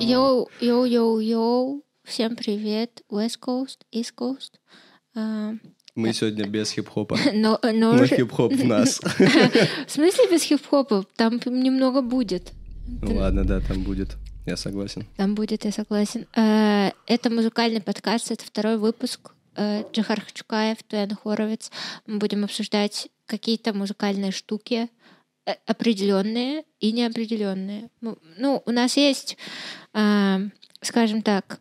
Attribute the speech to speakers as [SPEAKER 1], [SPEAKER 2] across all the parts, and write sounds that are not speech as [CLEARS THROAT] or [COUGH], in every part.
[SPEAKER 1] Йоу, йоу, йоу, йоу. Всем привет. West Coast, East Coast. А,
[SPEAKER 2] Мы сегодня без хип-хопа. [LAUGHS]
[SPEAKER 1] Но, но
[SPEAKER 2] Но хип-хоп в нас. [LAUGHS]
[SPEAKER 1] В смысле без хип-хопа? Там немного будет.
[SPEAKER 2] Ну ладно, да, там будет. Я согласен.
[SPEAKER 1] Там будет, я согласен. Э, Это музыкальный подкаст, это второй выпуск. Э, Джохар Хачукаев, Туяна Хоровиц. Мы будем обсуждать какие-то музыкальные штуки, э, определенные и неопределенные. Ну, Ну, у нас есть, э, скажем так,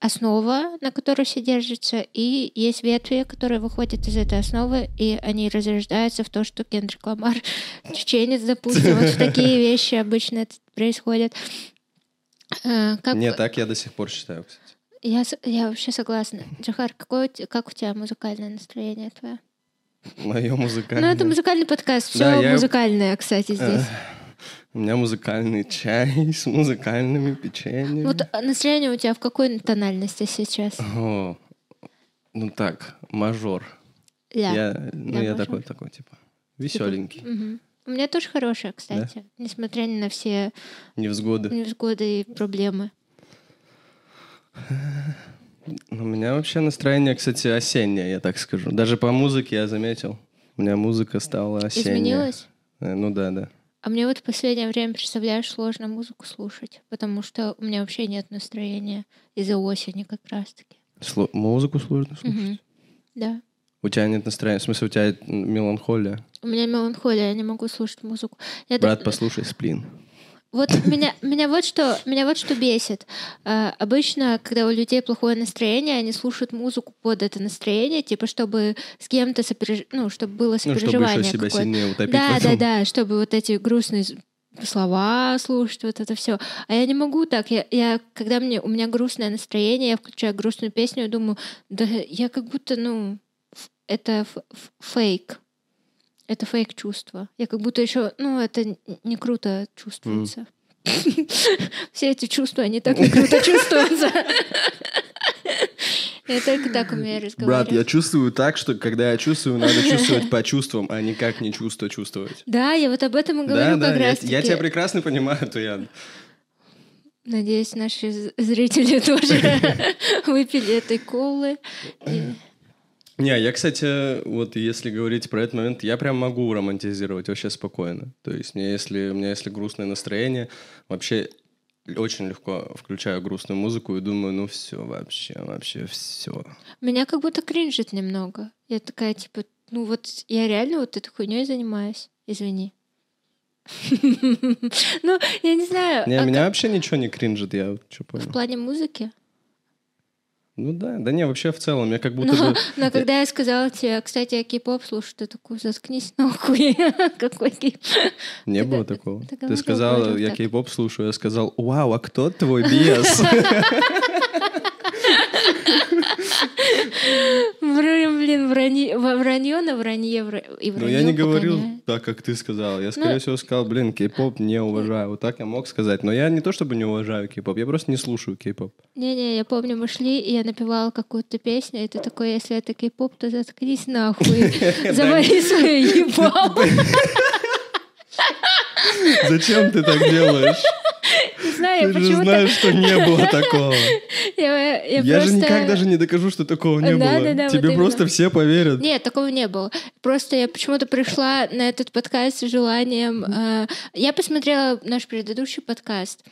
[SPEAKER 1] основа, на которой все держится, и есть ветви, которые выходят из этой основы, и они разрождаются в то, что Кендрик Ламар [LAUGHS] чеченец, допустим. Вот такие [LAUGHS] вещи обычно. Э, Как,
[SPEAKER 2] Не, так я до сих пор считаю, кстати.
[SPEAKER 1] Я, я вообще согласна. Джахар, какое, как у тебя музыкальное настроение твое?
[SPEAKER 2] Мое
[SPEAKER 1] Ну,
[SPEAKER 2] музыкальное.
[SPEAKER 1] это музыкальный подкаст. Все
[SPEAKER 2] Да, я-
[SPEAKER 1] музыкальное, кстати, здесь.
[SPEAKER 2] У меня музыкальный чай [LAUGHS] с музыкальными печеньями.
[SPEAKER 1] Вот а, настроение у тебя в какой тональности сейчас?
[SPEAKER 2] О, ну так, мажор.
[SPEAKER 1] Ля.
[SPEAKER 2] Я, ну, я
[SPEAKER 1] мажор.
[SPEAKER 2] такой, такой, типа, веселенький.
[SPEAKER 1] Мгм. У меня тоже хорошее, кстати, несмотря ни на все
[SPEAKER 2] Невзгоды.
[SPEAKER 1] невзгоды и проблемы.
[SPEAKER 2] У меня вообще настроение, кстати, осеннее, я так скажу. Даже по музыке я заметил. У меня музыка стала осенняя.
[SPEAKER 1] Изменилось?
[SPEAKER 2] Э, Ну да, да.
[SPEAKER 1] А мне вот в последнее время, представляешь, сложно музыку слушать, потому что у меня вообще нет настроения из-за осени как раз-таки.
[SPEAKER 2] Сло- Музыку сложно слушать.
[SPEAKER 1] Да.
[SPEAKER 2] У тебя нет настроения, в смысле, у тебя меланхолия.
[SPEAKER 1] У меня меланхолия, я не могу слушать музыку. Я
[SPEAKER 2] Брат, послушай сплин.
[SPEAKER 1] Вот [LAUGHS] меня, меня, вот что, меня вот что бесит. А, обычно, когда у людей плохое настроение, они слушают музыку под это настроение, типа, чтобы с кем-то сопереж... ну, чтобы было
[SPEAKER 2] Ну, чтобы
[SPEAKER 1] сопереживание
[SPEAKER 2] еще себя сильнее утопить
[SPEAKER 1] Да, да, да, чтобы вот эти грустные слова слушать, вот это все. А я не могу так. Я, я, когда мне, у меня грустное настроение, я включаю грустную песню и думаю, да я как будто, ну, это фейк. Это фейк чувство. Я как будто еще, ну, это не круто чувствуется. [LAUGHS] Все эти чувства, они так не круто чувствуются. [LAUGHS] Я только так умею
[SPEAKER 2] Брат,
[SPEAKER 1] разговаривать.
[SPEAKER 2] я чувствую так, что когда я чувствую, надо [LAUGHS] чувствовать по чувствам, а никак не чувство чувствовать.
[SPEAKER 1] Да, я вот об этом и
[SPEAKER 2] Да,
[SPEAKER 1] говорю
[SPEAKER 2] да,
[SPEAKER 1] как
[SPEAKER 2] я,
[SPEAKER 1] раз
[SPEAKER 2] я тебя прекрасно понимаю, Туян.
[SPEAKER 1] Надеюсь, наши зрители тоже выпили этой колы. И-
[SPEAKER 2] Не, я, кстати, вот если говорить про этот момент, я прям могу романтизировать вообще спокойно. То есть мне если, у меня если грустное настроение, вообще очень легко включаю грустную музыку и думаю, ну все, вообще, вообще все.
[SPEAKER 1] Меня как будто кринжит немного. Я такая, типа, ну вот я реально вот этой хуйней занимаюсь. Извини. [LAUGHS] Ну, я не знаю.
[SPEAKER 2] Не,
[SPEAKER 1] а
[SPEAKER 2] меня вообще ничего не кринжит, я что понял.
[SPEAKER 1] В плане музыки?
[SPEAKER 2] Ну да, да не, вообще в целом, я как будто
[SPEAKER 1] Но,
[SPEAKER 2] бы... [LAUGHS]
[SPEAKER 1] но когда я сказала тебе, кстати, я кей-поп слушаю, ты такой, заткнись нахуй. [LAUGHS] Какой кей
[SPEAKER 2] Не
[SPEAKER 1] Ты
[SPEAKER 2] было такого.
[SPEAKER 1] ты
[SPEAKER 2] Ты сказала, я кей-поп слушаю, я сказал, вау, а кто твой бес? [LAUGHS]
[SPEAKER 1] Блин, вранье, на вранье вра- и
[SPEAKER 2] Ну,
[SPEAKER 1] вранье
[SPEAKER 2] я не говорил так, как ты сказал. Я, скорее
[SPEAKER 1] Ну-
[SPEAKER 2] всего, сказал, блин, кей-поп не уважаю. Вот так я мог сказать. Но я не то чтобы не уважаю кей-поп, я просто не слушаю кей-поп.
[SPEAKER 1] Не-не, я помню, мы шли, и я напевала какую-то песню, и ты такой, если это кей-поп, то заткнись нахуй, [LAUGHS] завали свое [LAUGHS] ебало. [LAUGHS]
[SPEAKER 2] Зачем ты так делаешь?
[SPEAKER 1] Не знаю, я
[SPEAKER 2] Ты же знаешь, что не было [LAUGHS] такого.
[SPEAKER 1] Я, я
[SPEAKER 2] Я же
[SPEAKER 1] просто-
[SPEAKER 2] никак даже не докажу, что такого не
[SPEAKER 1] Да,
[SPEAKER 2] было.
[SPEAKER 1] да, да, вот
[SPEAKER 2] Тебе
[SPEAKER 1] именно.
[SPEAKER 2] просто все поверят.
[SPEAKER 1] Нет, такого не было. Просто я почему-то пришла на этот подкаст с желанием... э, Я посмотрела наш предыдущий подкаст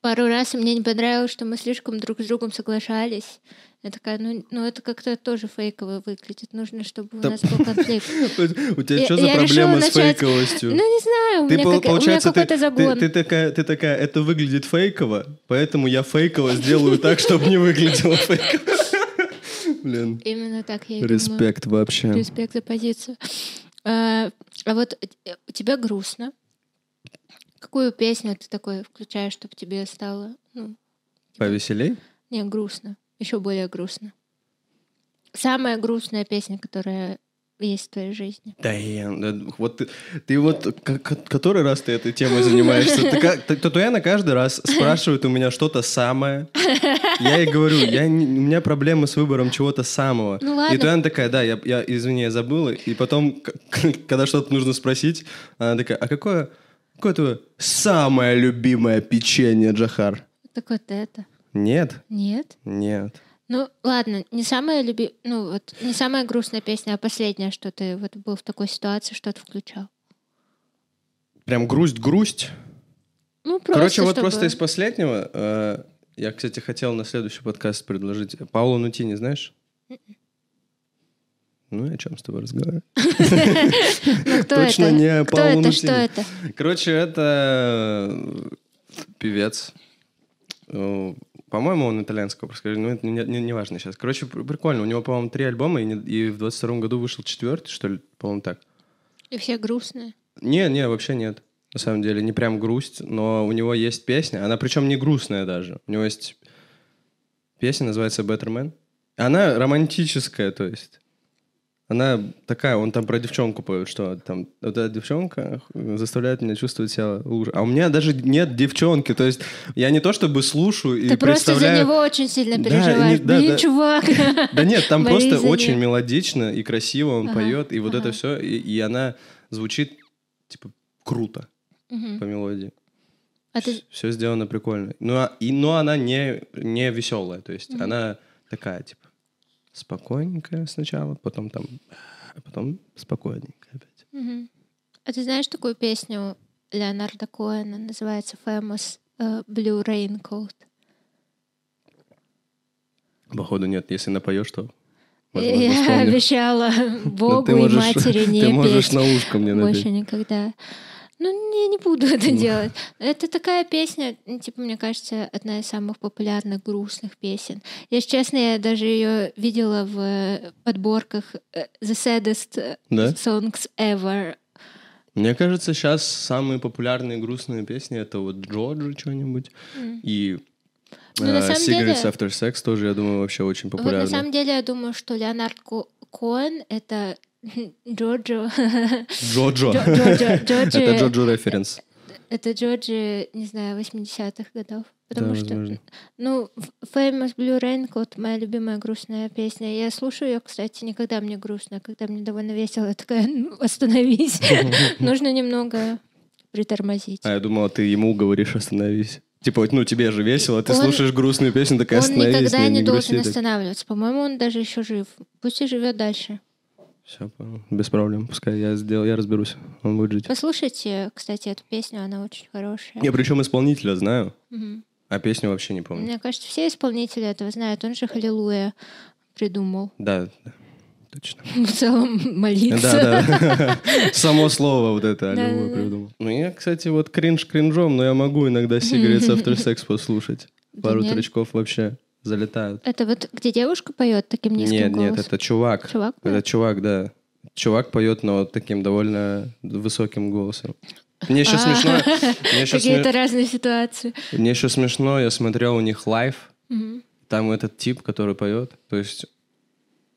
[SPEAKER 1] пару раз, и мне не понравилось, что мы слишком друг с другом соглашались. Я такая, ну, ну это как-то тоже фейково выглядит. Нужно, чтобы у нас был конфликт. [LAUGHS]
[SPEAKER 2] У тебя что за проблема с фейковостью?
[SPEAKER 1] Ну, не знаю, у меня, какой-то загон.
[SPEAKER 2] ты такая, это выглядит фейково, поэтому я фейково сделаю так, чтобы не выглядело фейково. [LAUGHS] Блин,
[SPEAKER 1] Именно так я и думаю.
[SPEAKER 2] респект вообще.
[SPEAKER 1] Респект за позицию. А, а вот э, у тебя грустно. Какую песню ты такой включаешь, чтобы тебе стало ну,
[SPEAKER 2] Повеселей?
[SPEAKER 1] не грустно, еще более грустно? Самая грустная песня, которая есть в твоей жизни?
[SPEAKER 2] Да, вот ты, ты вот который раз ты этой темой занимаешься? Татуяна каждый раз спрашивает у меня что-то самое. Я ей говорю, я, у меня проблемы с выбором чего-то самого.
[SPEAKER 1] Ну ладно.
[SPEAKER 2] И Татуяна такая, да, я, я извини, я забыла. И потом, когда что-то нужно спросить, она такая, а какое, какое твое самое любимое печенье, Джахар?
[SPEAKER 1] Так вот это.
[SPEAKER 2] Нет,
[SPEAKER 1] Нет?
[SPEAKER 2] нет.
[SPEAKER 1] Ну, ладно, не самая люби... Ну, вот, не самая грустная песня, а последняя, что ты вот был в такой ситуации, что ты включал.
[SPEAKER 2] Прям грусть-грусть.
[SPEAKER 1] Ну, просто,
[SPEAKER 2] Короче, вот
[SPEAKER 1] чтобы-
[SPEAKER 2] просто из последнего, э, я, кстати, хотел на следующий подкаст предложить. Паулу Нутини знаешь? Ну, и о чем с тобой разговариваю? [LAUGHS]
[SPEAKER 1] Ну,
[SPEAKER 2] точно не
[SPEAKER 1] это?
[SPEAKER 2] Нутини.
[SPEAKER 1] Что это?
[SPEAKER 2] Короче, это э, певец. По-моему, он итальянского происхождения, но это не, не- не важно сейчас. Короче, пр- прикольно. У него, по-моему, три альбома, и, не- и в 22 году вышел четвертый, что ли, по-моему, так.
[SPEAKER 1] И все грустные.
[SPEAKER 2] Не, не, вообще нет. На самом деле, не прям грусть, но у него есть песня, она причем не грустная даже. У него есть песня, называется Better Man. Она романтическая, то есть. Она такая, он там про девчонку поет, что там вот эта девчонка заставляет меня чувствовать себя лучше. А у меня даже нет девчонки, то есть я не то чтобы слушаю и
[SPEAKER 1] Ты просто за
[SPEAKER 2] представляю...
[SPEAKER 1] него очень сильно
[SPEAKER 2] Да,
[SPEAKER 1] переживаешь.
[SPEAKER 2] не- да, да.
[SPEAKER 1] чувак.
[SPEAKER 2] Да нет, там просто очень мелодично и красиво он поет, и вот это все, и, она звучит типа круто по мелодии.
[SPEAKER 1] А ты
[SPEAKER 2] Все сделано прикольно. Ну, а- и, но она не, не веселая, то есть
[SPEAKER 1] Мгм.
[SPEAKER 2] она такая, типа, спокойненькая сначала, потом там, а потом спокойненькая опять.
[SPEAKER 1] Мгм. А ты знаешь такую песню Леонарда Коэна? Называется Famous э, Blue Raincoat.
[SPEAKER 2] Походу нет, если напоешь, то возможно,
[SPEAKER 1] Я
[SPEAKER 2] вспомню.
[SPEAKER 1] обещала [LAUGHS] Богу и
[SPEAKER 2] можешь-
[SPEAKER 1] матери [LAUGHS] не
[SPEAKER 2] Ты можешь
[SPEAKER 1] петь
[SPEAKER 2] на ушко мне
[SPEAKER 1] больше
[SPEAKER 2] напеть.
[SPEAKER 1] никогда. Ну, я не буду это делать. Это такая песня, ну, типа, мне кажется, одна из самых популярных грустных песен. Если честно, я даже ее видела в э, подборках э, The Saddest э,
[SPEAKER 2] Да?
[SPEAKER 1] Songs Ever.
[SPEAKER 2] Мне кажется, сейчас самые популярные грустные песни это вот Джорджи что-нибудь
[SPEAKER 1] М.
[SPEAKER 2] и
[SPEAKER 1] Ну, самом
[SPEAKER 2] Cigarettes
[SPEAKER 1] деле-
[SPEAKER 2] After Sex тоже, я думаю, вообще очень
[SPEAKER 1] Вот на самом деле я думаю, что Леонард Ко- Коэн — это
[SPEAKER 2] Джоджо.
[SPEAKER 1] Джо- Джорджо- Джорджи-
[SPEAKER 2] Это Джоджо референс.
[SPEAKER 1] Это Джорджи, не знаю, 80-х годов. Потому
[SPEAKER 2] Да,
[SPEAKER 1] что,
[SPEAKER 2] возможно.
[SPEAKER 1] ну, Famous Blue Raincoat — моя любимая грустная песня. Я слушаю ее, кстати, никогда мне грустно, когда мне довольно весело, я такая, ну, остановись. [LAUGHS] Нужно немного притормозить.
[SPEAKER 2] А я думала, ты ему говоришь «остановись». Типа, вот, ну, тебе же весело, ты
[SPEAKER 1] Он-
[SPEAKER 2] слушаешь грустную песню, такая
[SPEAKER 1] Он
[SPEAKER 2] «остановись».
[SPEAKER 1] никогда не
[SPEAKER 2] грусти
[SPEAKER 1] должен
[SPEAKER 2] так».
[SPEAKER 1] останавливаться. По-моему, он даже еще жив. Пусть и живет дальше.
[SPEAKER 2] Всё, понял. без проблем. Пускай я сделал, я разберусь. Он будет жить.
[SPEAKER 1] Послушайте, кстати, эту песню, она очень хорошая.
[SPEAKER 2] Я причем исполнителя знаю,
[SPEAKER 1] Мгм.
[SPEAKER 2] а песню вообще не помню.
[SPEAKER 1] Мне кажется, все исполнители этого знают. Он же Халилуя придумал.
[SPEAKER 2] Да, да, точно. [LAUGHS]
[SPEAKER 1] В целом молиться.
[SPEAKER 2] Да, да. [LAUGHS] Само слово вот это
[SPEAKER 1] да.
[SPEAKER 2] придумал. Ну, я, кстати, вот кринж кринжом, но я могу иногда [LAUGHS] Cigarettes After Sex послушать. Пару тречков вообще залетают.
[SPEAKER 1] Это вот где девушка поет таким низким
[SPEAKER 2] Нет, нет,
[SPEAKER 1] голосом?
[SPEAKER 2] это чувак.
[SPEAKER 1] Чувак
[SPEAKER 2] Это
[SPEAKER 1] поет?
[SPEAKER 2] чувак, да. Чувак поет, но таким довольно высоким голосом. Мне еще
[SPEAKER 1] А,
[SPEAKER 2] смешно.
[SPEAKER 1] Какие-то разные ситуации.
[SPEAKER 2] мне еще смешно, я смотрел у них лайв, там этот тип, который поет, то есть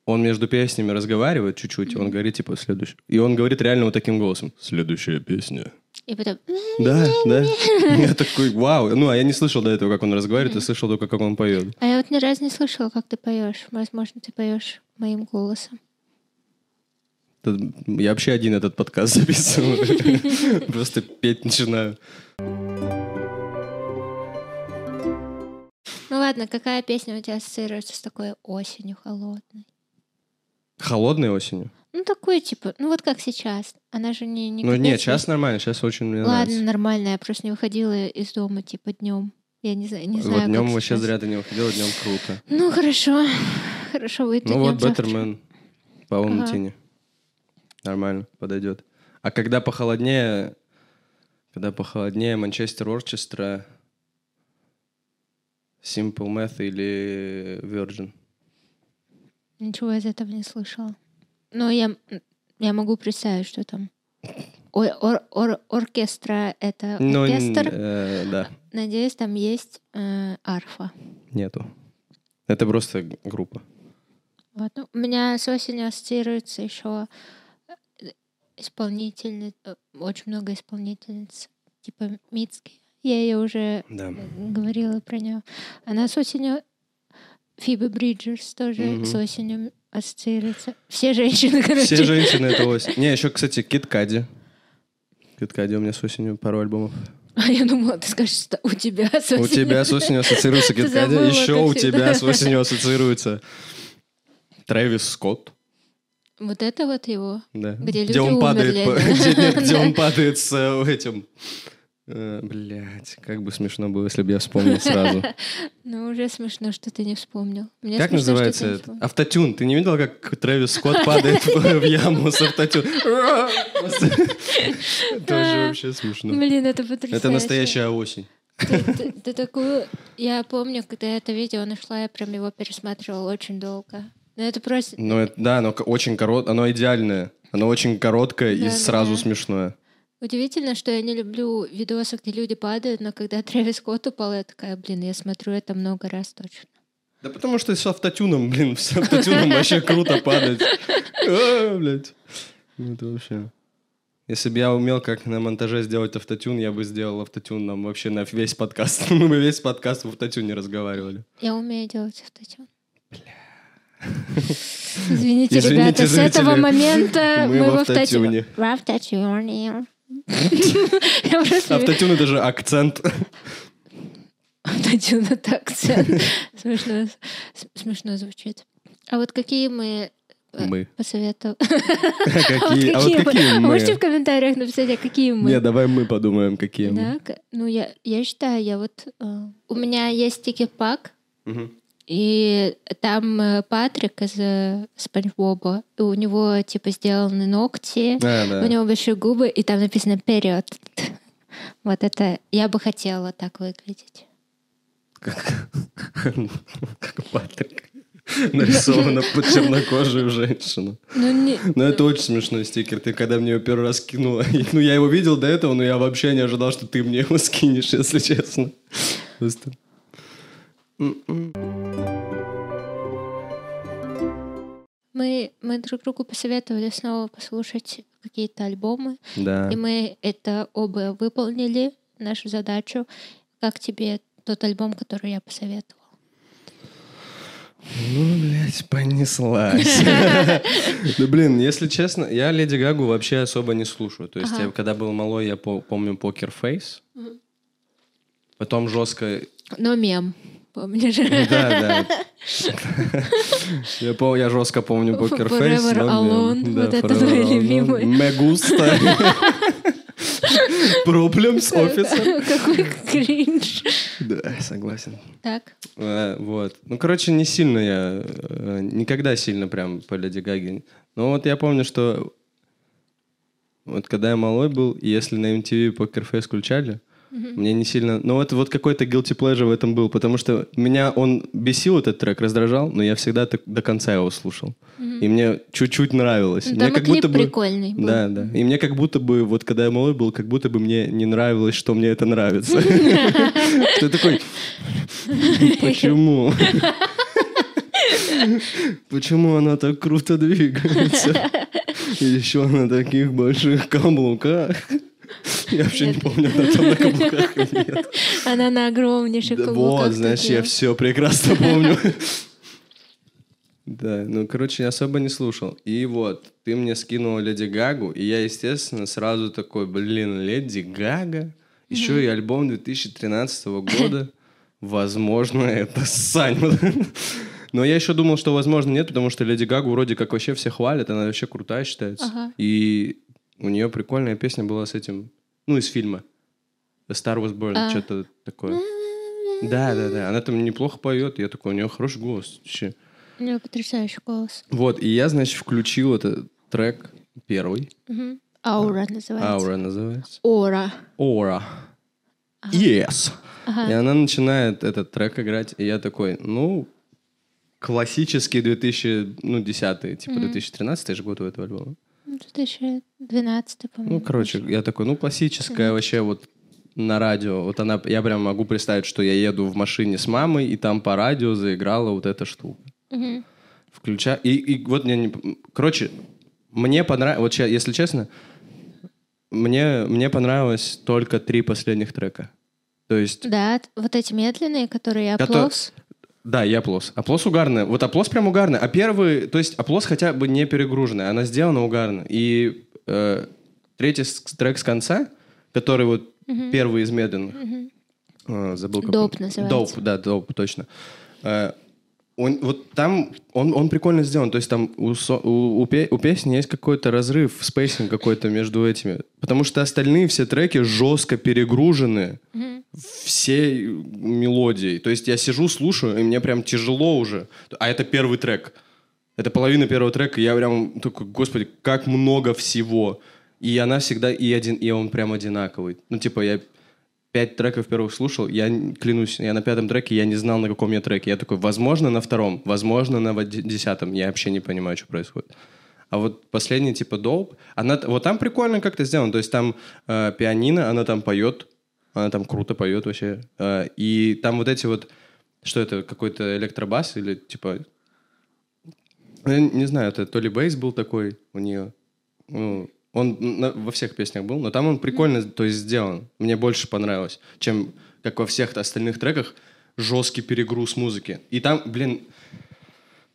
[SPEAKER 2] он между песнями разговаривает чуть-чуть, он говорит типа следующий. И он говорит реально вот таким голосом. Следующая песня.
[SPEAKER 1] И потом...
[SPEAKER 2] Да, да. [LAUGHS] Я такой, вау. Ну, а я не слышал до этого, как он разговаривает, я слышал только, как он поет.
[SPEAKER 1] А я вот ни разу не слышала, как ты поешь. Возможно, ты поешь моим голосом.
[SPEAKER 2] Я вообще один этот подкаст записываю. [LAUGHS] Просто петь начинаю.
[SPEAKER 1] Ну ладно, какая песня у тебя ассоциируется с такой осенью холодной?
[SPEAKER 2] Холодной осенью?
[SPEAKER 1] Ну, такой, типа, ну вот как сейчас. Она же не... не
[SPEAKER 2] Ну, нет,
[SPEAKER 1] ей.
[SPEAKER 2] сейчас нормально, сейчас очень мне
[SPEAKER 1] Ладно,
[SPEAKER 2] нравится.
[SPEAKER 1] нормально. Я просто не выходила из дома, типа, днем. Я не знаю, не знаю,
[SPEAKER 2] Вот днем вообще
[SPEAKER 1] сейчас.
[SPEAKER 2] зря ты не выходила, днем круто.
[SPEAKER 1] Ну, хорошо. [LAUGHS] Хорошо, выйду
[SPEAKER 2] Ну вот. Беттермен по
[SPEAKER 1] Ага.
[SPEAKER 2] Нутини. Нормально, подойдет. А когда похолоднее, когда похолоднее Манчестер Орчестра, Simple Math или Virgin.
[SPEAKER 1] Ничего из этого не слышала. Но я, я могу представить, что там. Ой, ор- ор- оркестра — это
[SPEAKER 2] Ну, н-
[SPEAKER 1] оркестр.
[SPEAKER 2] э, да,
[SPEAKER 1] Надеюсь, там есть э, арфа.
[SPEAKER 2] нету. Это просто группа.
[SPEAKER 1] Вот. Ну, у меня с осенью ассоциируется еще исполнительниц, э, очень много исполнительниц, типа Мицки. Я ее уже
[SPEAKER 2] Да.
[SPEAKER 1] говорила про нее. Она с осенью Фиби Бриджерс тоже
[SPEAKER 2] Мгм.
[SPEAKER 1] с осенью ассоциируется. Все женщины, короче.
[SPEAKER 2] Все женщины это осень. Не, еще, кстати, Кит Кади. Кит Кади у меня с осенью пару альбомов.
[SPEAKER 1] А я думала, ты скажешь, что у тебя с
[SPEAKER 2] У
[SPEAKER 1] осенью.
[SPEAKER 2] тебя с осенью ассоциируется
[SPEAKER 1] Ты
[SPEAKER 2] Кит Кади.
[SPEAKER 1] забыла,
[SPEAKER 2] Еще у тебя с осенью ассоциируется Трэвис Скотт.
[SPEAKER 1] Вот это вот его.
[SPEAKER 2] Да.
[SPEAKER 1] Где люди
[SPEAKER 2] он падает, где, нет, где он [LAUGHS] падает с э, этим. Блять, как бы смешно было, если бы я вспомнил [LAUGHS] сразу.
[SPEAKER 1] Ну, уже смешно, что ты не вспомнил. Мне
[SPEAKER 2] Как
[SPEAKER 1] смешно,
[SPEAKER 2] называется
[SPEAKER 1] ты не.
[SPEAKER 2] Автотюн. Ты не видел, как Трэвис Скотт падает в [LAUGHS] яму с автотюн? [LAUGHS] Тоже вообще смешно.
[SPEAKER 1] Блин, это потрясающе.
[SPEAKER 2] Это настоящая осень.
[SPEAKER 1] Ты, ты- ты такую... Я помню, когда это видео нашла, я прям его пересматривала очень долго. Но это просто...
[SPEAKER 2] Ну, это- да, оно очень короткое, оно идеальное. Оно очень короткое и
[SPEAKER 1] Да,
[SPEAKER 2] сразу
[SPEAKER 1] да.
[SPEAKER 2] смешное.
[SPEAKER 1] Удивительно, что я не люблю видосы, где люди падают, но когда [LAUGHS] Трэвис Скотт упал, я такая, блин, я смотрю это много раз точно.
[SPEAKER 2] Да потому что с автотюном, блин, [LAUGHS] с автотюном вообще круто падать. [LAUGHS] А, блядь. Ну, это вообще... Если бы я умел, как на монтаже сделать автотюн, я бы сделал автотюн нам вообще на весь подкаст. Мы бы весь подкаст в автотюне разговаривали.
[SPEAKER 1] Я умею делать автотюн. Извините,
[SPEAKER 2] Извините,
[SPEAKER 1] ребята, с этого момента
[SPEAKER 2] мы
[SPEAKER 1] мы,
[SPEAKER 2] в
[SPEAKER 1] автотюне. В автотюне.
[SPEAKER 2] Автотюн — это же акцент.
[SPEAKER 1] Автотюн — это акцент. Смешно, звучит. А вот какие мы э,
[SPEAKER 2] Мы.
[SPEAKER 1] посоветовали? [LAUGHS]
[SPEAKER 2] Какие? А вот какие мы?
[SPEAKER 1] Можете в комментариях написать, а какие мы?
[SPEAKER 2] Не, давай мы подумаем, какие мы.
[SPEAKER 1] Ну я, считаю, я вот... э, у меня есть тикет-пак,
[SPEAKER 2] Мгм.
[SPEAKER 1] И там э, Патрик из э, Спанч Боба, и у него типа сделаны ногти,
[SPEAKER 2] Да,
[SPEAKER 1] у
[SPEAKER 2] да.
[SPEAKER 1] него большие губы, и там написано «Период». [LAUGHS] Вот это я бы хотела так выглядеть.
[SPEAKER 2] Как Патрик. Нарисовано под чернокожую женщину.
[SPEAKER 1] Ну, не...
[SPEAKER 2] Ну, это очень смешной стикер. Ты когда мне его первый раз кинула... [LAUGHS] Ну, я его видел до этого, но я вообще не ожидал, что ты мне его скинешь, если честно. Просто...
[SPEAKER 1] Мы, мы друг другу посоветовали снова послушать какие-то альбомы,
[SPEAKER 2] Да.
[SPEAKER 1] и мы это оба выполнили, нашу задачу. Как тебе тот альбом, который я посоветовала?
[SPEAKER 2] Ну, блядь, понеслась. [LAUGHS] Ну, блин, если честно, я Леди Гагу вообще особо не слушаю. То есть, я, когда был малой, я по- помню Покер Фейс. Потом жестко...
[SPEAKER 1] Но мем, помнишь?
[SPEAKER 2] Ну, Да, да. [LAUGHS] Я, пом- я жестко помню Покер Фейс.
[SPEAKER 1] Forever Alone. Вот это твой любимый.
[SPEAKER 2] Мегуста. Проблемс офисер.
[SPEAKER 1] Какой кринж.
[SPEAKER 2] Да, согласен.
[SPEAKER 1] Так.
[SPEAKER 2] Э, Вот. Ну, короче, не сильно я... э, Никогда сильно прям по Леди Гаге. Но вот я помню, что... Вот когда я малой был, если на MTV Poker Face включали, мне не сильно... Ну, вот, вот какой-то guilty pleasure в этом был, потому что меня он бесил, этот трек, раздражал, но я всегда так до конца его слушал. И мне чуть-чуть нравилось. Мне
[SPEAKER 1] Там и
[SPEAKER 2] как будто бы...
[SPEAKER 1] прикольный был.
[SPEAKER 2] Да, да. И мне как будто бы, вот когда я малой был, как будто бы мне не нравилось, что мне это нравится. [LAUGHS] Я такой, почему? Почему она так круто двигается? [LAUGHS] И еще на таких больших каблуках. Я вообще не помню, она там на каблуках или нет.
[SPEAKER 1] Она на огромнейших каблуках
[SPEAKER 2] вот, знаешь, я все прекрасно помню. Да, ну, короче, я особо не слушал. И вот, ты мне скинул Леди Гагу, и я, естественно, сразу такой, блин, Леди Гага? Еще и альбом 2013 года. Возможно, это Сань. Но я еще думал, что, возможно, нет, потому что Леди Гагу вроде как вообще все хвалят, она вообще крутая считается.
[SPEAKER 1] Ага.
[SPEAKER 2] И у нее прикольная песня была с этим, ну, из фильма. The Star Was Born,
[SPEAKER 1] А.
[SPEAKER 2] что-то такое. Да, да, да. Она там неплохо поет. Я такой, у нее хороший голос. Вообще.
[SPEAKER 1] У нее потрясающий голос.
[SPEAKER 2] Вот, и я, значит, включил этот трек первый.
[SPEAKER 1] Мгм. Аура называется.
[SPEAKER 2] Аура называется.
[SPEAKER 1] Ора.
[SPEAKER 2] Ора. Yes.
[SPEAKER 1] Ага.
[SPEAKER 2] И она начинает этот трек играть, и я такой, ну, классический 2010, типа 2013 же год у этого альбома.
[SPEAKER 1] Ну, 2012, по-моему.
[SPEAKER 2] Ну, короче, я такой, ну, классическая вообще вот на радио. Вот она, я прям могу представить, что я еду в машине с мамой, и там по радио заиграла вот эта штука.
[SPEAKER 1] Мгм.
[SPEAKER 2] Включа... И, и вот мне... Не... Короче, мне понравилось... Вот если честно, мне, мне понравилось только три последних трека. То есть...
[SPEAKER 1] Да, вот эти медленные, которые
[SPEAKER 2] Кото-
[SPEAKER 1] оплос.
[SPEAKER 2] Да, и оплос. Оплос угарный. Вот оплос прям угарный. А первый, то есть оплос хотя бы не перегруженный, она сделана угарно. И э, третий трек с конца, который вот первый из медленных, э, забыл как Dope
[SPEAKER 1] называется.
[SPEAKER 2] Dope, да, Dope, точно. Э, он, вот там он, он прикольно сделан. То есть там у, у, у пе- у песни есть какой-то разрыв, spacing какой-то между этими. Потому что остальные все треки жестко перегружены всей мелодией. То есть я сижу, слушаю, и мне прям тяжело уже. А это первый трек. Это половина первого трека, и я прям такой, господи, как много всего. И она всегда, и, один, и он прям одинаковый. Ну, типа, я пять треков первых слушал, я клянусь, я на пятом треке, я не знал, на каком я треке. Я такой, возможно, на втором, возможно, на десятом. Я вообще не понимаю, что происходит. А вот последний, типа, Доуп, она, вот там прикольно как-то сделано. То есть там э, пианино, она там поет, она там круто поет вообще. Э, и там вот эти вот, что это, какой-то электробас или, типа, ну, я не знаю, это то ли бейс был такой у нее. Ну, он на- во всех песнях был, но там он прикольно, то есть сделан. Мне больше понравилось, чем как во всех остальных треках жесткий перегруз музыки. И там, блин,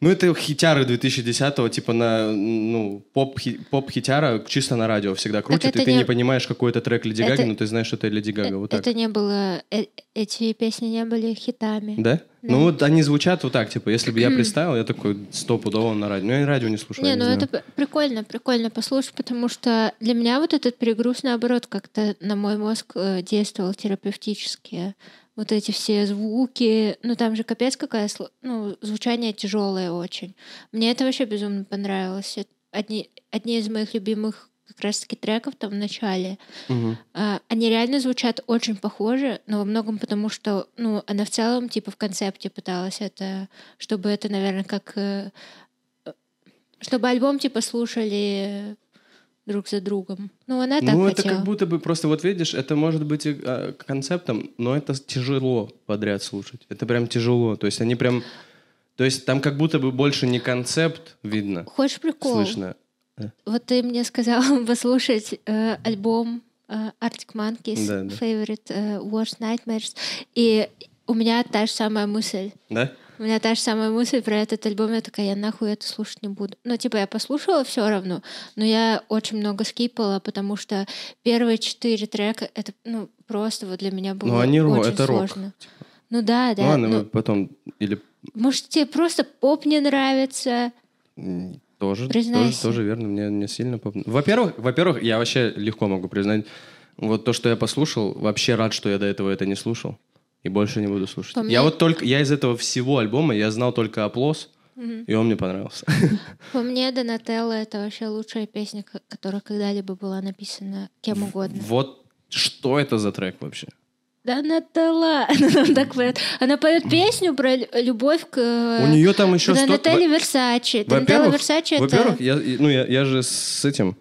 [SPEAKER 2] ну это хитяры 2010-го, типа на, ну, поп, хи- поп-хитяра чисто на радио всегда крутят, и ты
[SPEAKER 1] не-
[SPEAKER 2] не понимаешь, какой это трек Леди Гаги,
[SPEAKER 1] Это-
[SPEAKER 2] но ты знаешь, что это Леди Гага. Вот так.
[SPEAKER 1] Это не было... э- эти песни не были хитами.
[SPEAKER 2] Да? Ну вот они звучат вот так, типа, если бы я [CLEARS THROAT] представил, я такой стопудово на радио. Ну я радио не слушаю,
[SPEAKER 1] Не,
[SPEAKER 2] не
[SPEAKER 1] ну
[SPEAKER 2] знаю.
[SPEAKER 1] это п- прикольно, прикольно послушать, потому что для меня вот этот перегруз, наоборот, как-то на мой мозг э, действовал терапевтически. Вот эти все звуки, ну там же капец какая, ну, звучание тяжелое очень. Мне это вообще безумно понравилось. Одни, одни из моих любимых как раз-таки треков там в начале.
[SPEAKER 2] Мгм.
[SPEAKER 1] А, Они реально звучат очень похоже, но во многом потому, что, ну, она в целом, типа, в концепте пыталась это, чтобы это, наверное, как... э, э, Чтобы альбом, типа, слушали друг за другом. Ну, она так
[SPEAKER 2] Ну, это
[SPEAKER 1] хотела.
[SPEAKER 2] как будто бы просто, вот видишь, это может быть и а, концептом, но это тяжело подряд слушать. Это прям тяжело. То есть они прям... То есть там как будто бы больше не концепт видно,
[SPEAKER 1] Хочешь прикол?
[SPEAKER 2] слышно.
[SPEAKER 1] Вот ты мне сказал [LAUGHS] послушать э, альбом э, Arctic Monkeys,
[SPEAKER 2] Да, да.
[SPEAKER 1] Favorite э, Worst Nightmares, и у меня та же самая мысль.
[SPEAKER 2] Да?
[SPEAKER 1] У меня та же самая мысль про этот альбом. Я такая, я нахуй это слушать не буду. Ну, типа, я послушала все равно, но я очень много скипала, потому что первые четыре трека, это, ну, просто вот для меня было
[SPEAKER 2] Ну, они
[SPEAKER 1] очень
[SPEAKER 2] это рок,
[SPEAKER 1] сложно. Ну да, да.
[SPEAKER 2] ну ладно,
[SPEAKER 1] ну,
[SPEAKER 2] потом... Или
[SPEAKER 1] может, тебе просто поп не нравится?
[SPEAKER 2] тоже, тоже, тоже верно, мне не сильно... поп- Во-первых, во-первых, я вообще легко могу признать, вот то, что я послушал, вообще рад, что я до этого это не слушал. И больше не буду слушать.
[SPEAKER 1] По
[SPEAKER 2] Я
[SPEAKER 1] мне-
[SPEAKER 2] вот только... Я из этого всего альбома, я знал только «Оплос», и он мне понравился. [LAUGHS]
[SPEAKER 1] По мне, Донателло — это вообще лучшая песня, ко- которая когда-либо была написана кем угодно.
[SPEAKER 2] Вот что это за трек вообще?
[SPEAKER 1] Донателло! [LAUGHS] Она нам так поет. Она поет песню про лю- любовь к...
[SPEAKER 2] У нее там еще
[SPEAKER 1] к
[SPEAKER 2] сто-
[SPEAKER 1] Донателле Версачи.
[SPEAKER 2] Во-первых,
[SPEAKER 1] Версачи — это
[SPEAKER 2] во-первых, я, ну, я, я же с этим...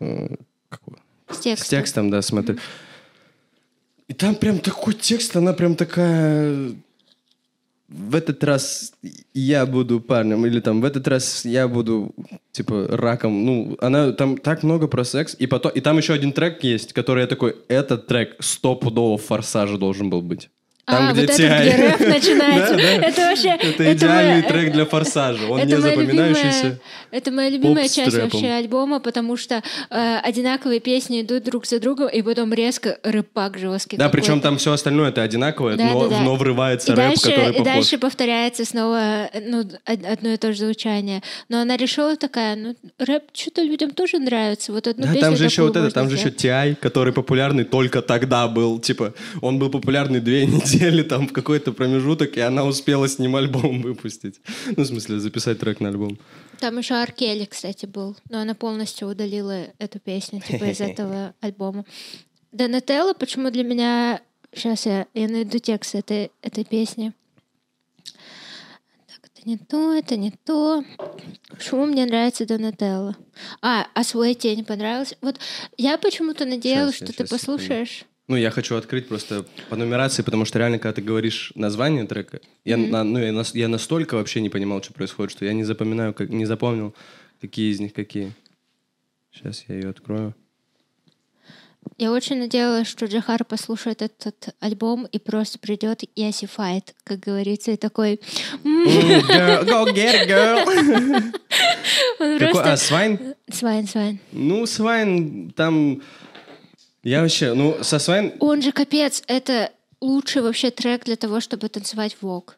[SPEAKER 2] э, как
[SPEAKER 1] с
[SPEAKER 2] С
[SPEAKER 1] текстом.
[SPEAKER 2] текстом, да, смотрю. И там прям такой текст, она прям такая... В этот раз я буду парнем, или там в этот раз я буду, типа, раком. Ну, она там так много про секс. И, потом, и там еще один трек есть, который я такой, этот трек стопудово в форсаже должен был быть. Там,
[SPEAKER 1] а, вот этот,
[SPEAKER 2] Ти.Ай.
[SPEAKER 1] где рэп [LAUGHS] начинается.
[SPEAKER 2] Да, да.
[SPEAKER 1] Это вообще...
[SPEAKER 2] Это идеальный
[SPEAKER 1] моя-
[SPEAKER 2] трек для форсажа. Он
[SPEAKER 1] это
[SPEAKER 2] не
[SPEAKER 1] моя
[SPEAKER 2] запоминающийся.
[SPEAKER 1] любимая- Это моя любимая часть вообще альбома, потому что э, одинаковые песни идут друг за другом, и потом резко рэпак жесткий.
[SPEAKER 2] Да, причем там все остальное это одинаковое,
[SPEAKER 1] Да,
[SPEAKER 2] но,
[SPEAKER 1] да, да.
[SPEAKER 2] но врывается
[SPEAKER 1] и
[SPEAKER 2] рэп,
[SPEAKER 1] дальше,
[SPEAKER 2] который
[SPEAKER 1] и
[SPEAKER 2] похож.
[SPEAKER 1] дальше повторяется снова ну, од- одно и то же звучание. Но она решила такая, ну, рэп что-то людям тоже нравится. Вот одну
[SPEAKER 2] Да,
[SPEAKER 1] песню
[SPEAKER 2] там же еще вот это, там же еще
[SPEAKER 1] сделать.
[SPEAKER 2] Ти, который популярный только тогда был. Типа, он был популярный две [LAUGHS] недели там в какой-то промежуток, и она успела с ним альбом выпустить. Ну, в смысле, записать трек на альбом.
[SPEAKER 1] Там еще Аркели, кстати, был. Но она полностью удалила эту песню, типа, из [LAUGHS] этого альбома. Донателло, почему для меня... Сейчас я, я найду текст этой, этой песни. Так, это не то, это не то. Почему мне нравится Донателло? А, а свой тебе не понравился? Вот я почему-то надеялась,
[SPEAKER 2] я
[SPEAKER 1] что ты
[SPEAKER 2] щас, секунду.
[SPEAKER 1] послушаешь.
[SPEAKER 2] Ну, я хочу открыть просто по нумерации, потому что реально, когда ты говоришь название трека, я,
[SPEAKER 1] Мгм.
[SPEAKER 2] на- ну, я, нас- я настолько вообще не понимал, что происходит, что я не запоминаю, как, не запомнил, какие из них какие. Сейчас я ее открою.
[SPEAKER 1] Я очень надеялась, что Джахар послушает этот альбом и просто придет и осифает, как говорится, и такой... «М,
[SPEAKER 2] Mm, girl, go get girl. [LAUGHS] Какой- а, Свайн?
[SPEAKER 1] Свайн, Свайн.
[SPEAKER 2] Ну, Свайн, там... Я вообще, ну, со Swine...
[SPEAKER 1] Он же капец, это лучший вообще трек для того, чтобы танцевать vogue.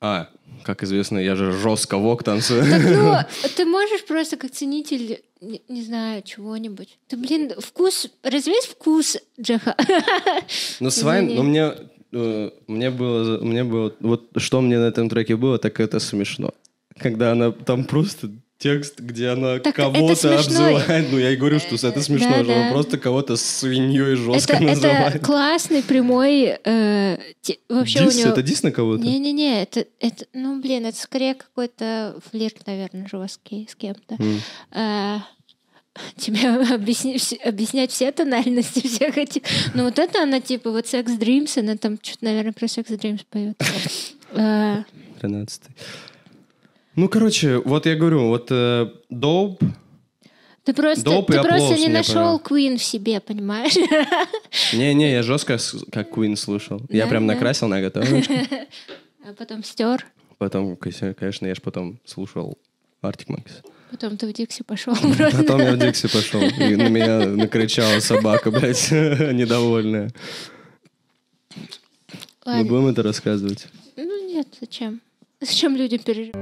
[SPEAKER 2] А, как известно, я же жестко vogue танцую.
[SPEAKER 1] Ну, [LAUGHS] ты можешь просто как ценитель, не, не знаю, чего-нибудь. Ты, блин, вкус, разве есть вкус Джаха? [LAUGHS]
[SPEAKER 2] Ну, Свайн, ну, мне, э, мне было, мне было, вот что мне на этом треке было, так это смешно. Когда она, там просто текст, где она
[SPEAKER 1] Так
[SPEAKER 2] кого-то обзывает. Ну, я и говорю, что это смешно,
[SPEAKER 1] да,
[SPEAKER 2] она
[SPEAKER 1] да.
[SPEAKER 2] просто кого-то свиньей жестко
[SPEAKER 1] Это, это
[SPEAKER 2] называет.
[SPEAKER 1] классный прямой... э, те- вообще
[SPEAKER 2] Дис,
[SPEAKER 1] у него...
[SPEAKER 2] это дис на кого-то?
[SPEAKER 1] Не-не-не, это, это, ну, блин, это скорее какой-то флирт, наверное, жесткий с кем-то. А, тебе [LAUGHS] объясни- объяснять все тональности всех этих. Ну, вот это она, типа, вот секс Dreams, она там что-то, наверное, про секс Dreams поет. А,
[SPEAKER 2] 13 Ну, короче, вот я говорю, вот э, Dope,
[SPEAKER 1] Ты просто,
[SPEAKER 2] Доп
[SPEAKER 1] ты просто не нашел. Queen в себе, понимаешь? [LAUGHS]
[SPEAKER 2] не-не, я жестко как Queen слушал. Я прям
[SPEAKER 1] да.
[SPEAKER 2] накрасил на готовочку. [LAUGHS]
[SPEAKER 1] А потом стер,
[SPEAKER 2] Потом, конечно, я же потом слушал Arctic Monkeys.
[SPEAKER 1] потом ты в Дикси пошел.
[SPEAKER 2] Потом я в Дикси пошел, и на меня накричала собака, блядь, [LAUGHS] недовольная. Мы будем это рассказывать?
[SPEAKER 1] Ну нет, зачем? Зачем людям переживать?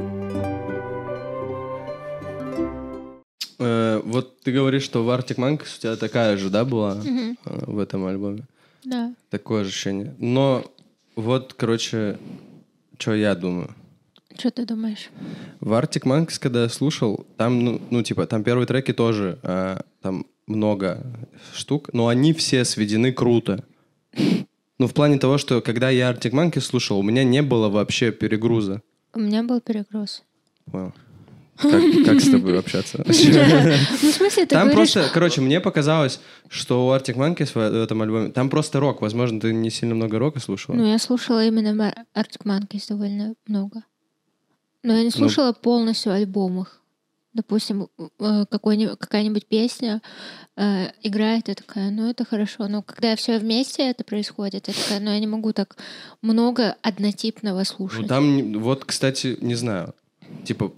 [SPEAKER 2] Э, вот ты говоришь, что в Arctic Monkeys у тебя такая же, да, была э, в этом альбоме?
[SPEAKER 1] Да.
[SPEAKER 2] Такое ощущение. Но вот, короче, что я думаю.
[SPEAKER 1] Что ты думаешь?
[SPEAKER 2] В Arctic Monkeys, когда я слушал, там, ну, ну, типа, там первые треки тоже, а, там много штук, но они все сведены круто. Ну, в плане того, что когда я Arctic Monkeys слушал, у меня не было вообще перегруза.
[SPEAKER 1] У меня был перегруз.
[SPEAKER 2] Понял. Как, как с тобой общаться? [LAUGHS]
[SPEAKER 1] Ну, в смысле, ты
[SPEAKER 2] Там
[SPEAKER 1] говоришь...
[SPEAKER 2] просто, короче, мне показалось, что у Arctic Monkeys в, этом альбоме, там просто рок. Возможно, ты не сильно много рока слушала.
[SPEAKER 1] Ну, я слушала именно Arctic Monkeys довольно много. Но я не слушала полностью альбом их. Допустим, какая-нибудь песня э, играет, я такая, ну это хорошо. Но когда все вместе это происходит, я такая, ну я не могу так много однотипного слушать.
[SPEAKER 2] Ну, там, вот, кстати, не знаю. Типа,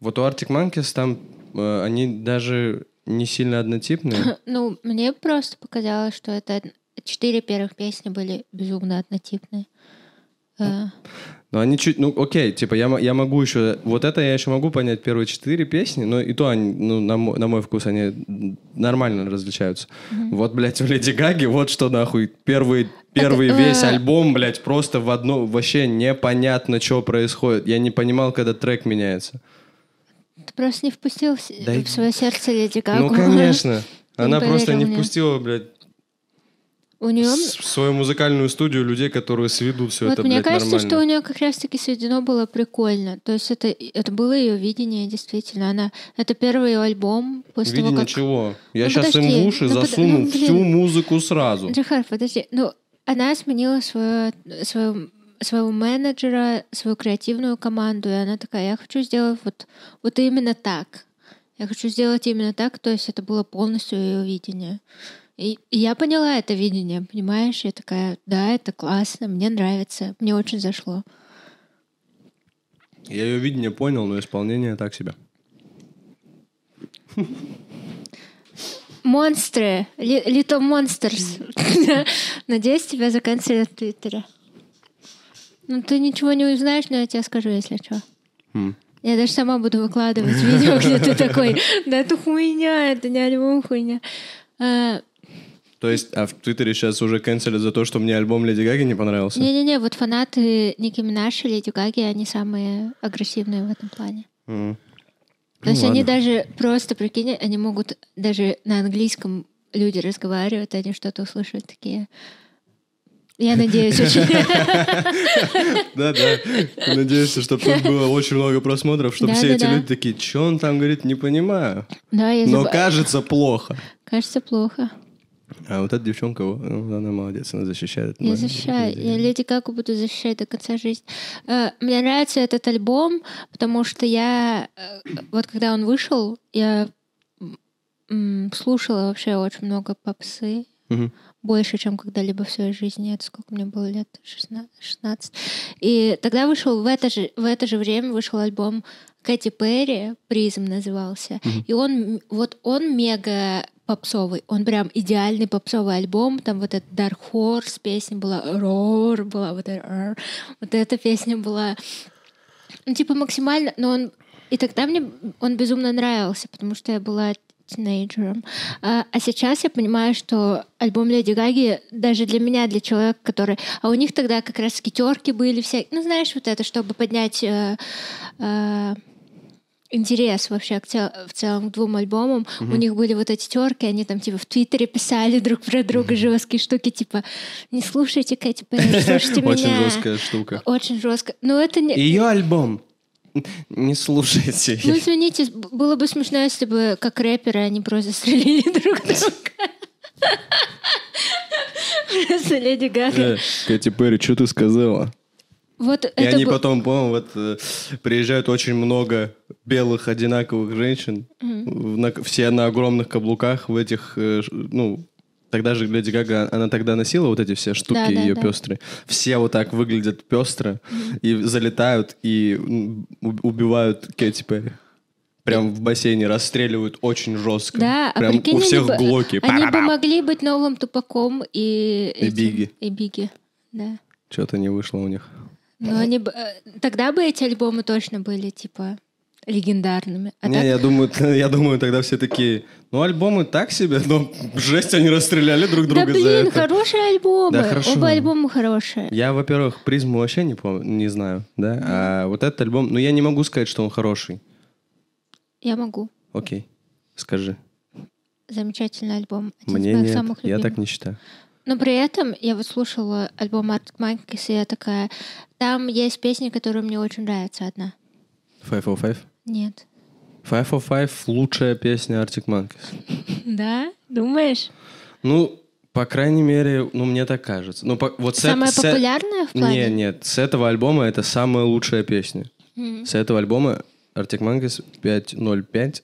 [SPEAKER 2] вот у Arctic Monkeys там э, они даже не сильно однотипные. [LAUGHS]
[SPEAKER 1] Ну, мне просто показалось, что это четыре первых песни были безумно однотипные. Э,
[SPEAKER 2] Но они чуть, ну, окей, типа, я, я могу еще, вот это я еще могу понять первые четыре песни, но и то они, ну, на мой, на мой вкус, они нормально различаются. Вот, блядь, у Леди Гаги, вот что нахуй, первый, первый
[SPEAKER 1] э,
[SPEAKER 2] весь альбом, блядь, просто в одно, вообще непонятно, что происходит. Я не понимал, когда трек меняется.
[SPEAKER 1] Ты просто не впустил в,
[SPEAKER 2] Да
[SPEAKER 1] в свое сердце Леди Гагу.
[SPEAKER 2] Ну, конечно. [LAUGHS] Она просто не
[SPEAKER 1] мне.
[SPEAKER 2] впустила, блядь,
[SPEAKER 1] У нее...
[SPEAKER 2] в свою музыкальную студию людей, которые сведут все
[SPEAKER 1] Вот
[SPEAKER 2] это,
[SPEAKER 1] мне
[SPEAKER 2] блядь,
[SPEAKER 1] кажется,
[SPEAKER 2] нормально.
[SPEAKER 1] что у нее как раз-таки сведено было прикольно. То есть это, это было ее видение, действительно. Она, это первый ее альбом после
[SPEAKER 2] Видение
[SPEAKER 1] того, как...
[SPEAKER 2] чего? Я
[SPEAKER 1] Ну,
[SPEAKER 2] сейчас им
[SPEAKER 1] подожди,
[SPEAKER 2] в уши
[SPEAKER 1] ну, под-
[SPEAKER 2] засуну
[SPEAKER 1] ну,
[SPEAKER 2] всю музыку сразу.
[SPEAKER 1] Джихар, подожди. Ну, она сменила свою, свою, своего менеджера, свою креативную команду, и она такая, я хочу сделать вот, вот именно так. Я хочу сделать именно так, то есть это было полностью ее видение. И, и я поняла это видение, понимаешь? Я такая, да, это классно, мне нравится, мне очень зашло.
[SPEAKER 2] Я ее видение понял, но исполнение так себе.
[SPEAKER 1] Монстры, Little Monsters. [LAUGHS] Надеюсь, тебя заканчивают в Твиттере. Ну, ты ничего не узнаешь, но я тебе скажу, если что.
[SPEAKER 2] М.
[SPEAKER 1] Я даже сама буду выкладывать видео, где ты такой, да это хуйня, это не альбом хуйня. А,
[SPEAKER 2] То есть, а в Твиттере сейчас уже канцелят за то, что мне альбом Леди Гаги не понравился?
[SPEAKER 1] Не-не-не, вот фанаты Ники Минаж и Леди Гаги, они самые агрессивные в этом плане.
[SPEAKER 2] М.
[SPEAKER 1] То
[SPEAKER 2] Ну
[SPEAKER 1] есть они
[SPEAKER 2] ладно.
[SPEAKER 1] даже просто, прикинь, они могут даже на английском люди разговаривают, они что-то услышат такие. Я надеюсь, очень. [LAUGHS]
[SPEAKER 2] Да-да. Надеюсь, что тут было очень много просмотров, чтобы все эти люди такие, что он там говорит, не понимаю.
[SPEAKER 1] Да,
[SPEAKER 2] Но кажется плохо.
[SPEAKER 1] Кажется, плохо.
[SPEAKER 2] А вот эта девчонка, ну, она молодец, она защищает.
[SPEAKER 1] Я защищаю. Я Леди Гагу буду защищать до конца жизни. Э, мне нравится этот альбом, потому что я... Э, вот когда он вышел, я слушала вообще очень много попсы.
[SPEAKER 2] Угу.
[SPEAKER 1] Больше, чем когда-либо в своей жизни. Это сколько мне было лет? 16. 16. И тогда вышел в это же, в это же время вышел альбом Кэти Перри, «Призм» назывался.
[SPEAKER 2] Mm-hmm.
[SPEAKER 1] И он, вот он мега попсовый. Он прям идеальный попсовый альбом. Там вот этот Dark Horse песня была, Рор была, вот, это, вот эта песня была, ну, типа максимально, но он и тогда мне он безумно нравился, потому что я была тинейджером. А, а сейчас я понимаю, что альбом Леди Гаги даже для меня, для человека, который... А у них тогда как раз скитерки были все... Ну, знаешь, вот это, чтобы поднять... Э, э, интерес вообще к цел, в целом к двум альбомам. Mm-hmm. У них были вот эти терки, они там типа в Твиттере писали [LAUGHS] друг про друга mm-hmm. жесткие штуки, типа не слушайте Кэти Перри, слушайте [LAUGHS] меня.
[SPEAKER 2] Очень жесткая штука.
[SPEAKER 1] Очень жестко. Но это не...
[SPEAKER 2] Ее альбом не слушайте.
[SPEAKER 1] Ну, извините, было бы смешно, если бы как рэперы они просто стрелили [LAUGHS] друг друга. Просто Леди Гага.
[SPEAKER 2] Э, Кэти Перри, что ты сказала?
[SPEAKER 1] Вот
[SPEAKER 2] и
[SPEAKER 1] это
[SPEAKER 2] они
[SPEAKER 1] б...
[SPEAKER 2] потом, по-моему, вот э, приезжают очень много белых одинаковых женщин,
[SPEAKER 1] mm-hmm.
[SPEAKER 2] на, все на огромных каблуках в этих, э, ну, Тогда же Леди Гага, она тогда носила вот эти все штуки
[SPEAKER 1] да, да,
[SPEAKER 2] ее
[SPEAKER 1] да.
[SPEAKER 2] пестрые. Все вот так выглядят пестро mm-hmm. и залетают и убивают Кэти Перри. Прям в бассейне расстреливают очень жестко.
[SPEAKER 1] Да,
[SPEAKER 2] Прям
[SPEAKER 1] а прикинь,
[SPEAKER 2] у всех
[SPEAKER 1] они
[SPEAKER 2] глоки.
[SPEAKER 1] Бы, они бы могли быть новым тупаком и...
[SPEAKER 2] И этим, Биги.
[SPEAKER 1] И Биги, да.
[SPEAKER 2] Что-то не вышло у них.
[SPEAKER 1] Но они. Э, тогда бы эти альбомы точно были, типа, легендарными.
[SPEAKER 2] А не, так... я, думаю, [LAUGHS] я думаю, тогда все такие, ну, альбомы так себе, но жесть, они расстреляли друг друга
[SPEAKER 1] да, блин,
[SPEAKER 2] за это.
[SPEAKER 1] хорошие альбомы.
[SPEAKER 2] Да, хорошо.
[SPEAKER 1] Оба альбома хорошие.
[SPEAKER 2] Я, во-первых, «Призму» вообще не, помню, не знаю, да, mm. а вот этот альбом, ну, я не могу сказать, что он хороший.
[SPEAKER 1] Я могу.
[SPEAKER 2] Окей, скажи.
[SPEAKER 1] Замечательный альбом.
[SPEAKER 2] Один Мне нет, самых я так не считаю.
[SPEAKER 1] Но при этом я вот слушала альбом Arctic Monkeys, и я такая... Там есть песня, которая мне очень нравится одна.
[SPEAKER 2] Five oh five?
[SPEAKER 1] Нет.
[SPEAKER 2] Five of Five — лучшая песня Arctic Monkeys. [LAUGHS]
[SPEAKER 1] Да? Думаешь?
[SPEAKER 2] Ну, по крайней мере, ну, мне так кажется. Ну, по, вот
[SPEAKER 1] самая
[SPEAKER 2] с,
[SPEAKER 1] популярная в плане?
[SPEAKER 2] Нет, нет. С этого альбома это самая лучшая песня.
[SPEAKER 1] Mm.
[SPEAKER 2] С этого альбома Arctic Monkeys 505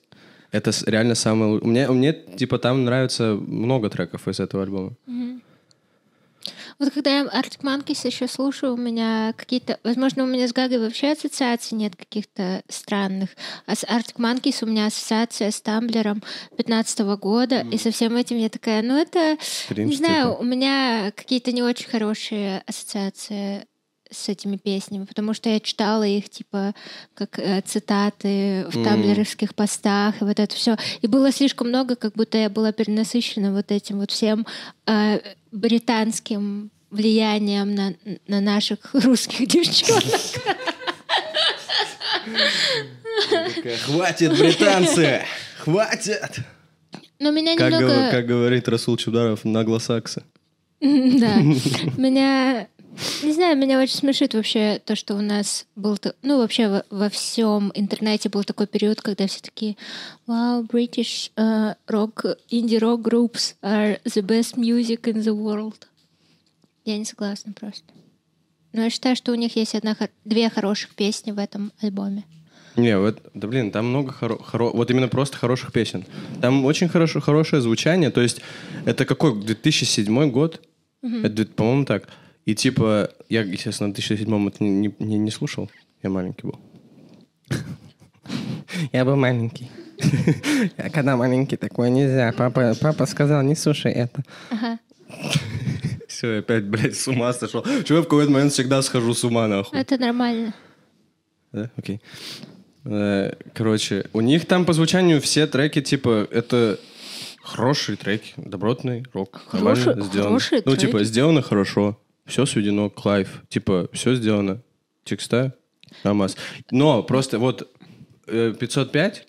[SPEAKER 2] это реально самое... Мне, мне, типа, там нравится много треков из этого альбома.
[SPEAKER 1] Mm-hmm. Вот когда я Arctic Monkeys еще слушаю, у меня какие-то... Возможно, у меня с Гагой вообще ассоциаций нет каких-то странных. А с Arctic Monkeys у меня ассоциация с Тамблером 15 года. Mm. И со всем этим я такая, ну это...
[SPEAKER 2] Кринж,
[SPEAKER 1] не знаю,
[SPEAKER 2] типа.
[SPEAKER 1] у меня какие-то не очень хорошие ассоциации с этими песнями, потому что я читала их типа как э, цитаты в mm. тамблеровских постах и вот это все. И было слишком много, как будто я была перенасыщена вот этим вот всем э, британским влиянием на, на наших русских девчонок.
[SPEAKER 2] Хватит, британцы! Хватит!
[SPEAKER 1] Но меня
[SPEAKER 2] как,
[SPEAKER 1] немного...
[SPEAKER 2] гов- как говорит Расул Чударов, наглосаксы. [LAUGHS]
[SPEAKER 1] Да. [LAUGHS] Меня не знаю, меня очень смешит вообще то, что у нас был... Ну, вообще во, во всем интернете был такой период, когда все такие «Wow, British uh, rock, indie rock groups are the best music in the world». Я не согласна просто. Но я считаю, что у них есть одна, две хороших песни в этом альбоме.
[SPEAKER 2] Не, вот, да блин, там много хоро, хоро, вот именно просто хороших песен. Там очень хорошо, хорошее звучание, то есть это какой, 2007 год?
[SPEAKER 1] Mm-hmm.
[SPEAKER 2] Это, по-моему, так. И типа, я, естественно, в 2007 это не, не, не слушал. Я маленький был. [LAUGHS] Я был маленький. А [LAUGHS] когда маленький, такое нельзя. Папа, папа сказал, не слушай это.
[SPEAKER 1] Ага. [LAUGHS]
[SPEAKER 2] Все, я опять, блядь, с ума сошел. Чего я в какой-то момент всегда схожу с ума, нахуй.
[SPEAKER 1] Это нормально.
[SPEAKER 2] Да? Окей. Э, короче, у них там по звучанию все треки, типа, это хорошие треки, добротный рок.
[SPEAKER 1] Хороший,
[SPEAKER 2] нормально сделано.
[SPEAKER 1] Хорошие
[SPEAKER 2] ну,
[SPEAKER 1] треки.
[SPEAKER 2] типа, сделано хорошо. Все сведено к лайф. Типа, все сделано. Текста, намаз. Но просто вот э, 505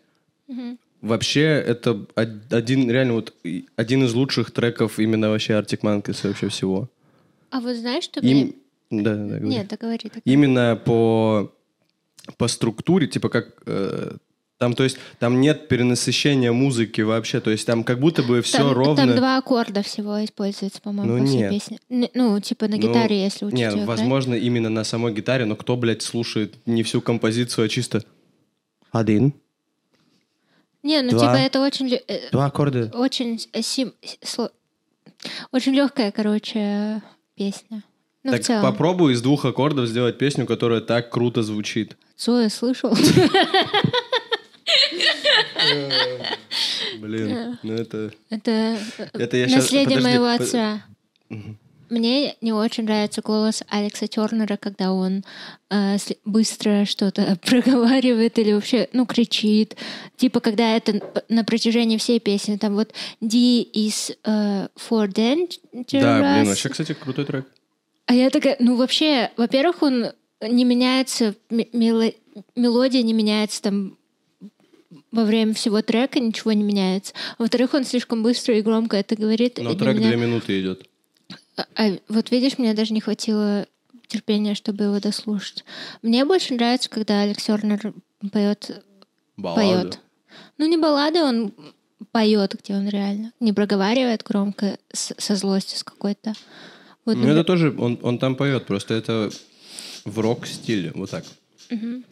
[SPEAKER 1] Угу.
[SPEAKER 2] вообще это од- один, реально вот один из лучших треков именно вообще Arctic Monkeys вообще всего.
[SPEAKER 1] А вот знаешь, что
[SPEAKER 2] Им...
[SPEAKER 1] мне...
[SPEAKER 2] Да, да, говори.
[SPEAKER 1] Нет, договори. договори.
[SPEAKER 2] Именно по, по структуре, типа как э, Там, то есть, там нет перенасыщения музыки вообще, то есть там как будто бы все
[SPEAKER 1] там,
[SPEAKER 2] ровно.
[SPEAKER 1] Там два аккорда всего используется, по-моему,
[SPEAKER 2] Ну,
[SPEAKER 1] по всей
[SPEAKER 2] нет.
[SPEAKER 1] песне. Н- Ну, типа на
[SPEAKER 2] Ну,
[SPEAKER 1] гитаре, если учить
[SPEAKER 2] Нет,
[SPEAKER 1] играть.
[SPEAKER 2] возможно, именно на самой гитаре, но кто, блядь, слушает не всю композицию, а чисто один,
[SPEAKER 1] Не, ну
[SPEAKER 2] два.
[SPEAKER 1] типа это очень... э,
[SPEAKER 2] два аккорда.
[SPEAKER 1] Очень э, сим- сло- Очень легкая, короче, песня. Ну, в
[SPEAKER 2] так
[SPEAKER 1] целом.
[SPEAKER 2] попробуй из двух аккордов сделать песню, которая так круто звучит.
[SPEAKER 1] Цоя слышал? [LAUGHS]
[SPEAKER 2] Блин, ну это...
[SPEAKER 1] Это э, наследие моего отца. Мне не очень нравится голос Алекса Тернера, когда он э, быстро что-то [LAUGHS] проговаривает или вообще, ну, кричит. Типа, когда это на протяжении всей песни, там вот D is э, for dangerous.
[SPEAKER 2] Да, блин, вообще, кстати, крутой трек.
[SPEAKER 1] А я такая, ну вообще, во-первых, он не меняется, мелодия не меняется там во время всего трека, ничего не меняется. Во-вторых, он слишком быстро и громко это говорит.
[SPEAKER 2] Но трек
[SPEAKER 1] меня-
[SPEAKER 2] две минуты идет.
[SPEAKER 1] А, а вот видишь, мне даже не хватило терпения, чтобы его дослушать. Мне больше нравится, когда Алекс Тернер поет,
[SPEAKER 2] Баллада.
[SPEAKER 1] поет. Ну не баллады, он поет, где он реально не проговаривает громко с- со злостью с какой-то. Вот,
[SPEAKER 2] Ну,
[SPEAKER 1] например,
[SPEAKER 2] это тоже, он, он там поет, просто это в рок-стиле, вот так. Не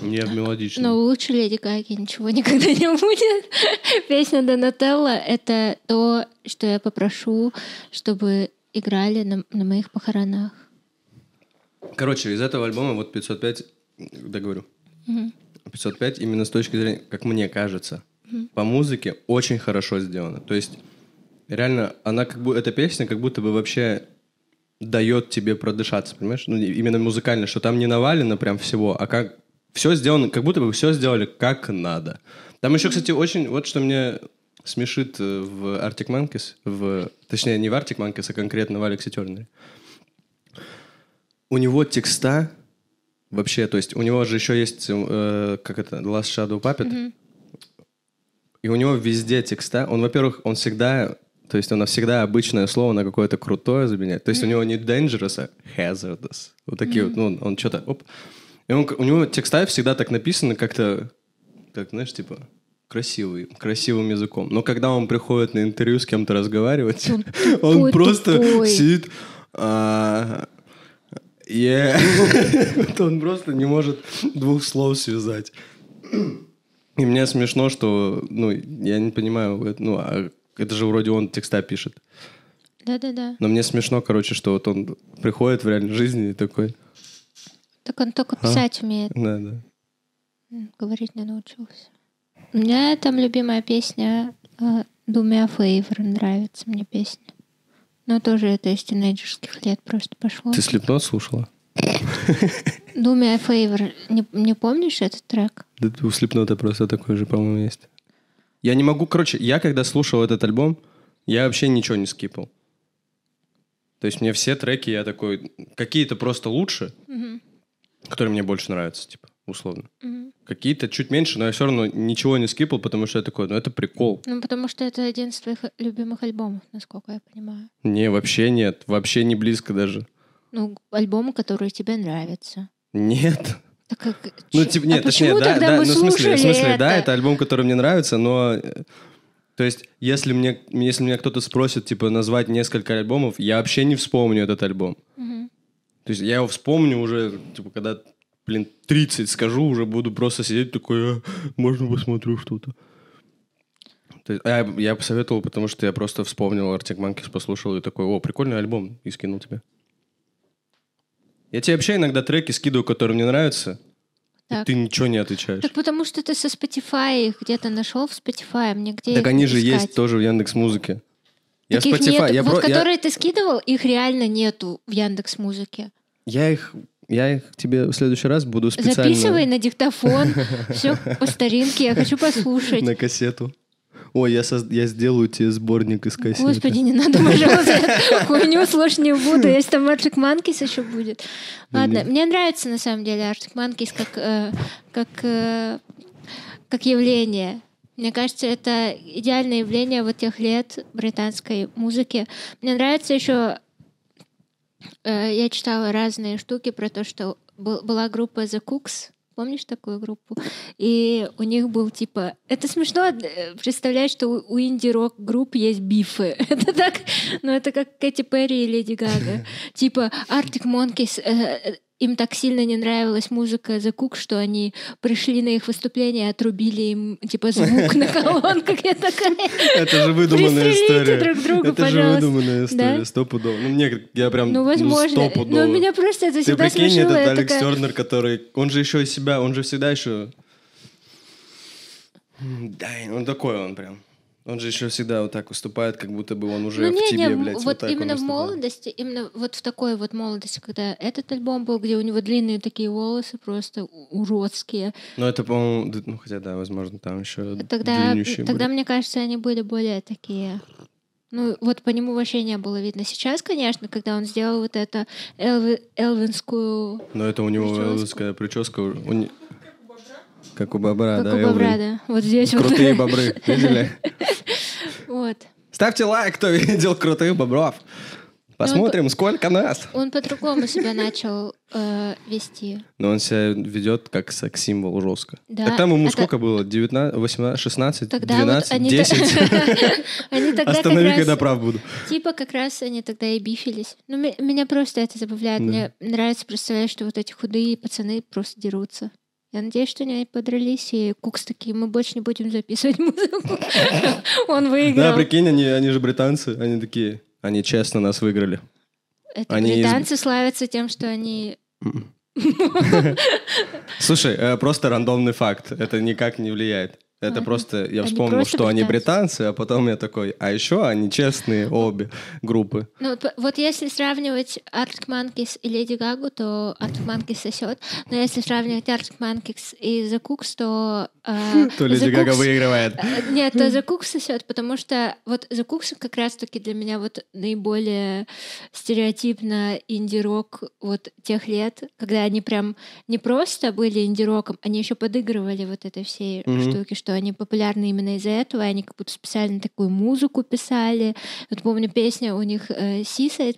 [SPEAKER 2] в мелодичном.
[SPEAKER 1] Но лучше Леди Гаги ничего никогда не будет. [LAUGHS] Песня Донателла — это то, что я попрошу, чтобы играли на, на моих похоронах.
[SPEAKER 2] Короче, из этого альбома вот 505, договорю. 505 именно с точки зрения, как мне кажется, по музыке очень хорошо сделано. То есть реально она как бы, эта песня как будто бы вообще дает тебе продышаться, понимаешь? Ну, именно музыкально, что там не навалено прям всего, а как все сделано, как будто бы все сделали как надо. Там еще, кстати, очень, вот что мне смешит э, в Arctic Monkeys, в, точнее, не в Arctic Monkeys, а конкретно в Алексе Тернере. У него текста вообще, то есть у него же еще есть, э, как это, Last Shadow Puppet, и у него везде текста. Он, во-первых, он всегда, то есть он всегда обычное слово на какое-то крутое заменяет. То есть у него не dangerous, а hazardous. Вот такие вот, ну, он, он что-то, оп. И он, у него текста всегда так написаны как-то, так, знаешь, типа, красивый, красивым языком. Но когда он приходит на интервью с кем-то разговаривать, он [LAUGHS]
[SPEAKER 1] тупой,
[SPEAKER 2] просто
[SPEAKER 1] тупой.
[SPEAKER 2] сидит... а, yeah. [LAUGHS] Он просто не может двух слов связать. И мне смешно, что, ну, я не понимаю, ну, а это же вроде он текста пишет.
[SPEAKER 1] Да-да-да.
[SPEAKER 2] Но мне смешно, короче, что вот он приходит в реальной жизни и такой,
[SPEAKER 1] Так он только писать умеет,
[SPEAKER 2] да, да.
[SPEAKER 1] говорить не научился. У меня там любимая песня э, «Do me a favor» нравится мне песня. Но тоже это из тинейджерских лет просто пошло.
[SPEAKER 2] Ты слепнот слушала?
[SPEAKER 1] «Do me a favor». Не, не помнишь этот трек?
[SPEAKER 2] Да у слепнота просто такой же, по-моему, есть. Я не могу, короче, я когда слушал этот альбом, я вообще ничего не скипал. То есть мне все треки, я такой, какие-то просто лучше, которые мне больше нравятся, типа, условно. Какие-то чуть меньше, но я все равно ничего не скипал, потому что я такой, ну это прикол.
[SPEAKER 1] Ну, потому что это один из твоих любимых альбомов, насколько я понимаю.
[SPEAKER 2] Не, вообще нет, вообще не близко даже.
[SPEAKER 1] Ну, альбомы, которые тебе нравятся.
[SPEAKER 2] Нет.
[SPEAKER 1] Так как...
[SPEAKER 2] Ну, типа,
[SPEAKER 1] а
[SPEAKER 2] нет,
[SPEAKER 1] почему
[SPEAKER 2] точнее, да,
[SPEAKER 1] тогда
[SPEAKER 2] да,
[SPEAKER 1] мы
[SPEAKER 2] ну, в смысле, в смысле, да,
[SPEAKER 1] это?
[SPEAKER 2] это альбом, который мне нравится, но, э, то есть, если мне, если меня кто-то спросит, типа, назвать несколько альбомов, я вообще не вспомню этот альбом. То есть, я его вспомню уже, типа, когда, блин, 30 скажу, уже буду просто сидеть такой, «А, можно посмотрю что-то. То есть, а, я посоветовал, потому что я просто вспомнил Arctic Monkeys, послушал и такой, о, прикольный альбом, и скинул тебе. Я тебе вообще иногда треки скидываю, которые мне нравятся, и
[SPEAKER 1] Так.
[SPEAKER 2] ты ничего не отвечаешь.
[SPEAKER 1] Так потому что ты со Spotify их где-то нашел в Spotify, мне где
[SPEAKER 2] Так они же
[SPEAKER 1] искать?
[SPEAKER 2] есть тоже в Яндекс Музыке. Я
[SPEAKER 1] Так их
[SPEAKER 2] Spotify,
[SPEAKER 1] нету.
[SPEAKER 2] я,
[SPEAKER 1] вот
[SPEAKER 2] про- я-
[SPEAKER 1] которые ты скидывал, их реально нету в Яндекс Музыке.
[SPEAKER 2] я их, я их тебе в следующий раз буду специально
[SPEAKER 1] Записывай на диктофон, [LAUGHS] все по старинке, я хочу послушать.
[SPEAKER 2] на кассету. Ой, я, соз- я сделаю тебе сборник из кассеты.
[SPEAKER 1] Господи, не надо, пожалуйста, хуйню слушать не буду, если там Arctic Monkeys еще будет. Ладно, мне нравится на самом деле Arctic Monkeys как, э, как, э, как явление. Мне кажется, это идеальное явление вот тех лет британской музыки. Мне нравится еще... э, я читала разные штуки про то, что был- была группа The Cooks, помнишь такую группу? И у них был типа... Это смешно э, представлять, что у инди-рок групп есть бифы. [LAUGHS] Это так... Ну, это как Кэти Перри и Леди Гага. [LAUGHS] Типа Arctic Monkeys э, им так сильно не нравилась музыка The Cook, что они пришли на их выступление и отрубили им, типа, звук на [LAUGHS] колонках. Я такая...
[SPEAKER 2] Это же выдуманная история.
[SPEAKER 1] друг друга,
[SPEAKER 2] Это же выдуманная история, стопудово. Ну, мне, я прям,
[SPEAKER 1] Ну, возможно.
[SPEAKER 2] стопудово.
[SPEAKER 1] Но меня просто это
[SPEAKER 2] Ты
[SPEAKER 1] всегда
[SPEAKER 2] прикинь,
[SPEAKER 1] смешило.
[SPEAKER 2] этот Алекс Тернер, который... Он же еще из себя, он же всегда еще... Да, он такой он прям. Он же еще всегда вот так выступает, как будто бы он уже
[SPEAKER 1] Ну,
[SPEAKER 2] в
[SPEAKER 1] не,
[SPEAKER 2] тебе,
[SPEAKER 1] не,
[SPEAKER 2] блядь.
[SPEAKER 1] вот,
[SPEAKER 2] вот так он
[SPEAKER 1] именно в молодости, именно вот в такой вот молодости, когда этот альбом был, где у него длинные такие волосы просто уродские,
[SPEAKER 2] Ну, это, по-моему, ну, хотя, да, возможно, там еще
[SPEAKER 1] тогда, тогда
[SPEAKER 2] были.
[SPEAKER 1] мне кажется, они были более такие... Ну, вот по нему вообще не было видно. Сейчас, конечно, когда он сделал вот это элви- элвинскую...
[SPEAKER 2] Но это у него элвинская прическа. не- Как у бобра,
[SPEAKER 1] как
[SPEAKER 2] да,
[SPEAKER 1] у бобра, да. Вот здесь вот.
[SPEAKER 2] Крутые бобры, видели? [LAUGHS]
[SPEAKER 1] Вот.
[SPEAKER 2] Ставьте лайк, кто [LAUGHS] видел крутых бобров.
[SPEAKER 1] Ну,
[SPEAKER 2] Посмотрим, сколько нас.
[SPEAKER 1] Он по-другому себя начал э, вести.
[SPEAKER 2] Но он себя ведет как секс-символ жестко.
[SPEAKER 1] Да,
[SPEAKER 2] там ему
[SPEAKER 1] это-
[SPEAKER 2] сколько было? 19, 18, 16,
[SPEAKER 1] Тогда
[SPEAKER 2] 12,
[SPEAKER 1] вот они...
[SPEAKER 2] 10? [LAUGHS]
[SPEAKER 1] Они тогда как
[SPEAKER 2] Останови,
[SPEAKER 1] раз-
[SPEAKER 2] когда прав буду.
[SPEAKER 1] Типа как раз они тогда и бифились. Ну, ме- меня просто это забавляет.
[SPEAKER 2] Да.
[SPEAKER 1] Мне нравится представлять, что вот эти худые пацаны просто дерутся. Я надеюсь, что они подрались, и Кукс такие, мы больше не будем записывать музыку. [LAUGHS] Он
[SPEAKER 2] Да,
[SPEAKER 1] выиграл.
[SPEAKER 2] прикинь, они, они же британцы, они такие, они честно нас выиграли.
[SPEAKER 1] Это
[SPEAKER 2] они из-
[SPEAKER 1] британцы славятся тем, что они... [LAUGHS]
[SPEAKER 2] Слушай, э, просто рандомный факт, это никак не влияет. Это
[SPEAKER 1] Ага.
[SPEAKER 2] просто, я вспомнил,
[SPEAKER 1] просто
[SPEAKER 2] что они
[SPEAKER 1] британцы.
[SPEAKER 2] британцы, а потом я такой, а еще они честные обе группы.
[SPEAKER 1] Ну, вот если сравнивать Arctic Monkeys и Леди Гагу, то Arctic Monkeys сосет. Но если сравнивать Arctic Monkeys и The Cooks, то... э, [LAUGHS]
[SPEAKER 2] То Леди Гага выигрывает.
[SPEAKER 1] Э, Нет, то The Cooks сосет, потому что вот The Cooks как раз-таки для меня вот наиболее стереотипно инди-рок вот тех лет, когда они прям не просто были инди-роком, они еще подыгрывали вот этой всей
[SPEAKER 2] Мгм.
[SPEAKER 1] штуки, что они популярны именно из-за этого, и они как будто специально такую музыку писали. Вот помню, песня у них э,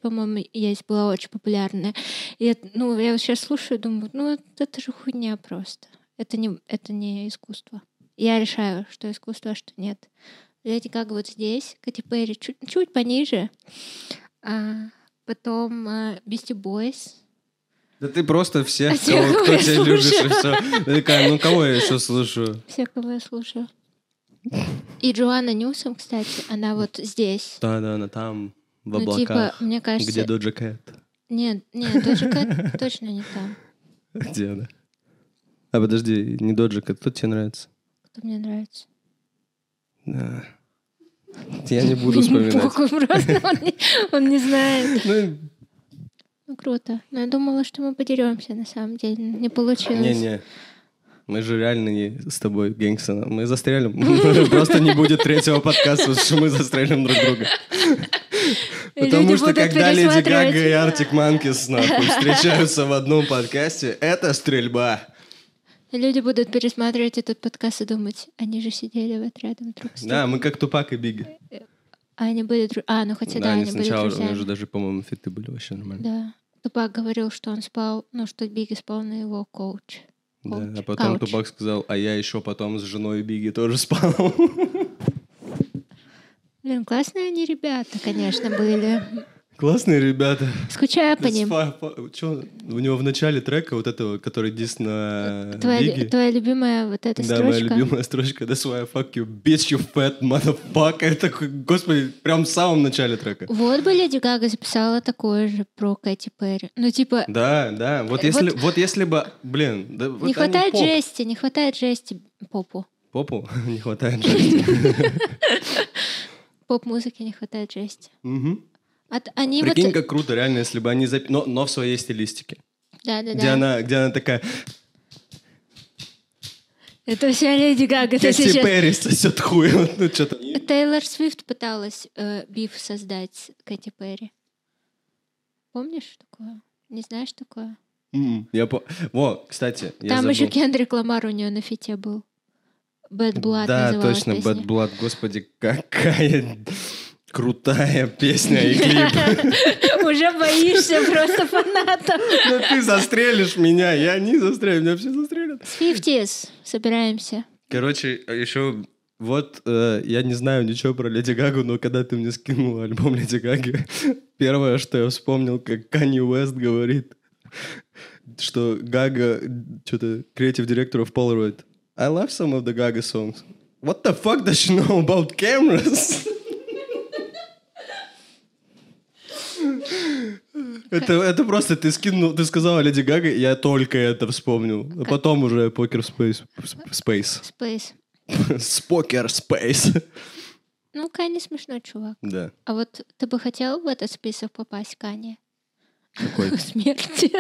[SPEAKER 1] по-моему, есть, была очень популярная. И ну, я вот сейчас слушаю, думаю, ну, это же хуйня просто. Это не, это не искусство. Я решаю, что искусство, а что нет. Леди Гага вот здесь, Кэти Перри чуть, чуть пониже. А потом э, Beastie Boys.
[SPEAKER 2] Да ты просто всех,
[SPEAKER 1] А
[SPEAKER 2] кого, кто тебя любишь, и
[SPEAKER 1] слушаю.
[SPEAKER 2] все. такая, ну кого я еще слушаю?
[SPEAKER 1] Все, кого я слушаю. И Джоанна Ньюсом, кстати, она вот здесь.
[SPEAKER 2] Да, да, она там, в
[SPEAKER 1] ну,
[SPEAKER 2] облаках.
[SPEAKER 1] типа, мне кажется...
[SPEAKER 2] Где Доджа Кэт?
[SPEAKER 1] Нет, нет, Доджа Кэт [LAUGHS] точно не там.
[SPEAKER 2] Где она? А подожди, не Доджа Кэт, кто тебе нравится?
[SPEAKER 1] Кто мне нравится.
[SPEAKER 2] Да. Я не буду [LAUGHS] вспоминать.
[SPEAKER 1] Похуй просто, он не, он не знает.
[SPEAKER 2] Ну,
[SPEAKER 1] Ну, круто. Но я думала, что мы подеремся, на самом деле. Не получилось.
[SPEAKER 2] Не-не. Мы же реально не с тобой гангстера. Мы застрелим. [LAUGHS] Просто не будет третьего подкаста, потому что мы застрелим друг друга. [LAUGHS] Потому что когда Леди. Гага и Артик Манкис встречаются в одном подкасте, это стрельба.
[SPEAKER 1] Люди будут пересматривать этот подкаст и думать, они же сидели вот рядом друг с
[SPEAKER 2] Да,
[SPEAKER 1] другом.
[SPEAKER 2] мы как Тупак и Биги.
[SPEAKER 1] А они были дру- А, ну хотя да,
[SPEAKER 2] Да, они
[SPEAKER 1] они были
[SPEAKER 2] сначала, у
[SPEAKER 1] друзьями.
[SPEAKER 2] же даже, по-моему, фиты были вообще нормально.
[SPEAKER 1] Да. Тупак говорил, что он спал, ну, что Бигги спал на его коуч.
[SPEAKER 2] Да, а потом
[SPEAKER 1] Кауч.
[SPEAKER 2] Тупак сказал, а я еще потом с женой Биги тоже спал.
[SPEAKER 1] Блин, классные они ребята, конечно, были.
[SPEAKER 2] Классные ребята.
[SPEAKER 1] Скучаю по ним.
[SPEAKER 2] Чё, у него в начале трека вот этого, который дис на
[SPEAKER 1] Твоя,
[SPEAKER 2] Биги.
[SPEAKER 1] твоя любимая вот эта
[SPEAKER 2] Да, моя
[SPEAKER 1] строчка.
[SPEAKER 2] любимая строчка That's why I fucked your bitch, you fat motherfucker. Я такой, господи, прям в самом начале трека.
[SPEAKER 1] Вот бы Леди Гага записала такое же про Кэти Перри. Ну, типа,
[SPEAKER 2] Да, да, вот
[SPEAKER 1] Э,
[SPEAKER 2] если,
[SPEAKER 1] вот-
[SPEAKER 2] вот если бы, блин, да, вот
[SPEAKER 1] не хватает
[SPEAKER 2] поп.
[SPEAKER 1] жести, не хватает жести попу.
[SPEAKER 2] Попу [LAUGHS] не хватает [LAUGHS] жести.
[SPEAKER 1] Поп-музыки не хватает жести.
[SPEAKER 2] Мгм.
[SPEAKER 1] От, они
[SPEAKER 2] Прикинь,
[SPEAKER 1] вот...
[SPEAKER 2] как круто, реально, если бы они запи... но, но в своей стилистике.
[SPEAKER 1] Да, да,
[SPEAKER 2] Где
[SPEAKER 1] да.
[SPEAKER 2] она, где она такая,
[SPEAKER 1] Это вся Леди Гага.
[SPEAKER 2] Кэти
[SPEAKER 1] сейчас...
[SPEAKER 2] Перри сосет хуй. [LAUGHS] Ну, что-то.
[SPEAKER 1] Тейлор Свифт пыталась э, биф создать Кэти Перри. Помнишь такое? Не знаешь такое?
[SPEAKER 2] М, Я по... Во, кстати, я
[SPEAKER 1] Там
[SPEAKER 2] забыл.
[SPEAKER 1] еще Кендрик Ламар у нее на фите был. Bad Blood
[SPEAKER 2] Да, точно,
[SPEAKER 1] песня.
[SPEAKER 2] Bad Blood. Господи, какая крутая песня и клип. [LAUGHS]
[SPEAKER 1] уже боишься просто фанатов.
[SPEAKER 2] Ну ты застрелишь меня, я не застрелю, меня все застрелят.
[SPEAKER 1] С 50 собираемся.
[SPEAKER 2] Короче, еще вот э, я не знаю ничего про Леди Гагу, но когда ты мне скинул альбом Леди Гаги, [LAUGHS] первое, что я вспомнил, как Канни Уэст говорит, что Гага, что-то, креатив директор of Polaroid, I love some of the Gaga songs. What the fuck does she know about cameras? [LAUGHS] Это, это просто ты скинул, ты сказала Леди Гага, я только это вспомнил. А потом уже Покер Спейс. Спейс.
[SPEAKER 1] Спейс. [LAUGHS]
[SPEAKER 2] Спокер Спейс.
[SPEAKER 1] Ну, Кани смешной чувак.
[SPEAKER 2] Да.
[SPEAKER 1] А вот ты бы хотел в этот список попасть, Кани?
[SPEAKER 2] Какой? [LAUGHS]
[SPEAKER 1] Смерти.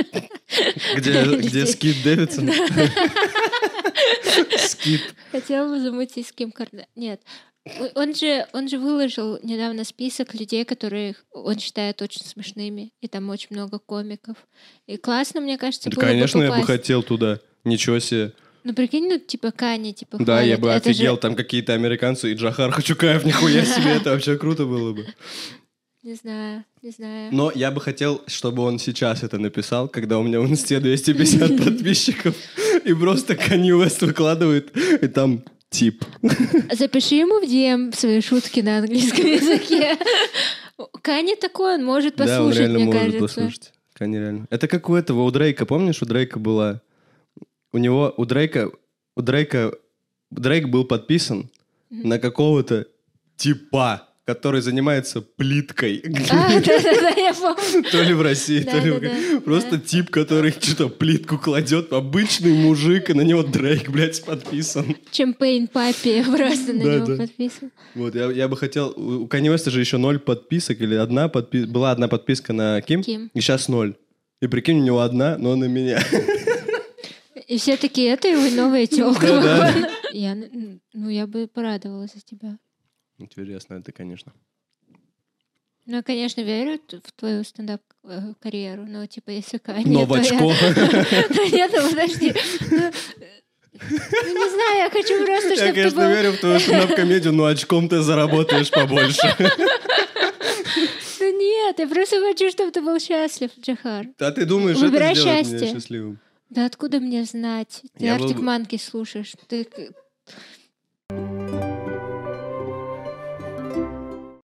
[SPEAKER 2] Где, где Скит Дэвидсон? [LAUGHS] Скит.
[SPEAKER 1] Хотел бы замутить с Ким Карда. Нет. Он же, он же выложил недавно список людей, которых он считает очень смешными, и там очень много комиков. И классно, мне кажется,
[SPEAKER 2] Да,
[SPEAKER 1] было
[SPEAKER 2] конечно,
[SPEAKER 1] бы
[SPEAKER 2] я бы хотел туда. Ничего себе.
[SPEAKER 1] Ну, прикинь, ну, типа Кани, типа
[SPEAKER 2] Да, я
[SPEAKER 1] хвалят.
[SPEAKER 2] бы
[SPEAKER 1] Это же-
[SPEAKER 2] офигел, там какие-то американцы и Джахар Хачукаев, [LAUGHS] нихуя себе, это вообще круто было бы.
[SPEAKER 1] Не знаю, не знаю.
[SPEAKER 2] Но я бы хотел, чтобы он сейчас это написал, когда у меня в инсте 250 [LAUGHS] подписчиков, и просто Kanye West выкладывает, и там тип.
[SPEAKER 1] Запиши ему в DM свои шутки на английском языке. Кани такой, он может
[SPEAKER 2] Да, он
[SPEAKER 1] послушать,
[SPEAKER 2] реально
[SPEAKER 1] мне
[SPEAKER 2] может
[SPEAKER 1] кажется.
[SPEAKER 2] послушать. Kanye реально. Это как у этого, у Дрейка, помнишь, у Дрейка была... У него, у Дрейка, у Дрейка, Дрейк был подписан на какого-то типа, который занимается плиткой. [LAUGHS]
[SPEAKER 1] А, да-да-да, я помню.
[SPEAKER 2] То ли в России, то ли в... Просто тип, который что-то плитку кладет, обычный мужик, и на него Дрейк, блядь, подписан.
[SPEAKER 1] Чемпейн папе [LAUGHS] просто на
[SPEAKER 2] Да,
[SPEAKER 1] него
[SPEAKER 2] да.
[SPEAKER 1] подписан.
[SPEAKER 2] Вот, я, я бы хотел... У Kanye West же еще ноль подписок, или одна подписка... Была одна подписка на Ким,
[SPEAKER 1] Ким.
[SPEAKER 2] и сейчас ноль. И прикинь, у него одна, но на меня. [LAUGHS]
[SPEAKER 1] И все такие, это его новая телка.
[SPEAKER 2] Да-да.
[SPEAKER 1] Я, ну, я бы порадовалась за тебя.
[SPEAKER 2] Интересно это, конечно.
[SPEAKER 1] Ну, я, конечно, верю в твою стендап-карьеру, но, типа, если Кани...
[SPEAKER 2] Новачко. [LAUGHS]
[SPEAKER 1] Нет, ну, подожди. Ну, ну, не знаю, я хочу просто,
[SPEAKER 2] Я,
[SPEAKER 1] чтобы ты
[SPEAKER 2] конечно, верю в твою стендап-комедию, но очком ты заработаешь побольше. [LAUGHS]
[SPEAKER 1] Да нет, я просто хочу, чтобы ты был счастлив, Джахар.
[SPEAKER 2] А ты думаешь, это сделает меня счастливым?
[SPEAKER 1] Да откуда мне знать? Ты
[SPEAKER 2] Я
[SPEAKER 1] Артик Манки слушаешь. Ты...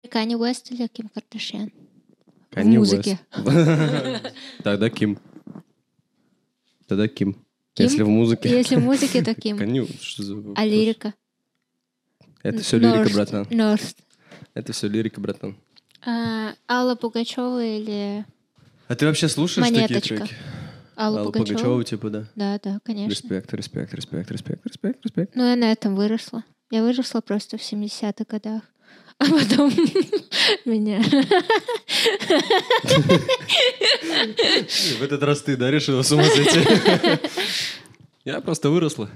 [SPEAKER 1] Канни Уэст или Ким Кардашьян?
[SPEAKER 2] Kanye
[SPEAKER 1] музыке.
[SPEAKER 2] West. [LAUGHS] Тогда Ким. Тогда Ким. Если в музыке.
[SPEAKER 1] Если в музыке, то Ким.
[SPEAKER 2] Kanye, что за
[SPEAKER 1] А лирика?
[SPEAKER 2] Это все лирика, братан.
[SPEAKER 1] Норст.
[SPEAKER 2] Это все лирика, братан.
[SPEAKER 1] А, Алла Пугачева или
[SPEAKER 2] А ты вообще слушаешь такие треки?
[SPEAKER 1] Алла,
[SPEAKER 2] Алла
[SPEAKER 1] Пугачева?
[SPEAKER 2] Пугачева, типа, да.
[SPEAKER 1] Да, да, конечно.
[SPEAKER 2] Респект, респект, респект, респект, респект, респект.
[SPEAKER 1] Ну, я на этом выросла. Я выросла просто в 70-х годах. А [LAUGHS] потом [LAUGHS] меня...
[SPEAKER 2] В этот раз ты, да, решила с ума сойти? [LAUGHS] Я просто выросла.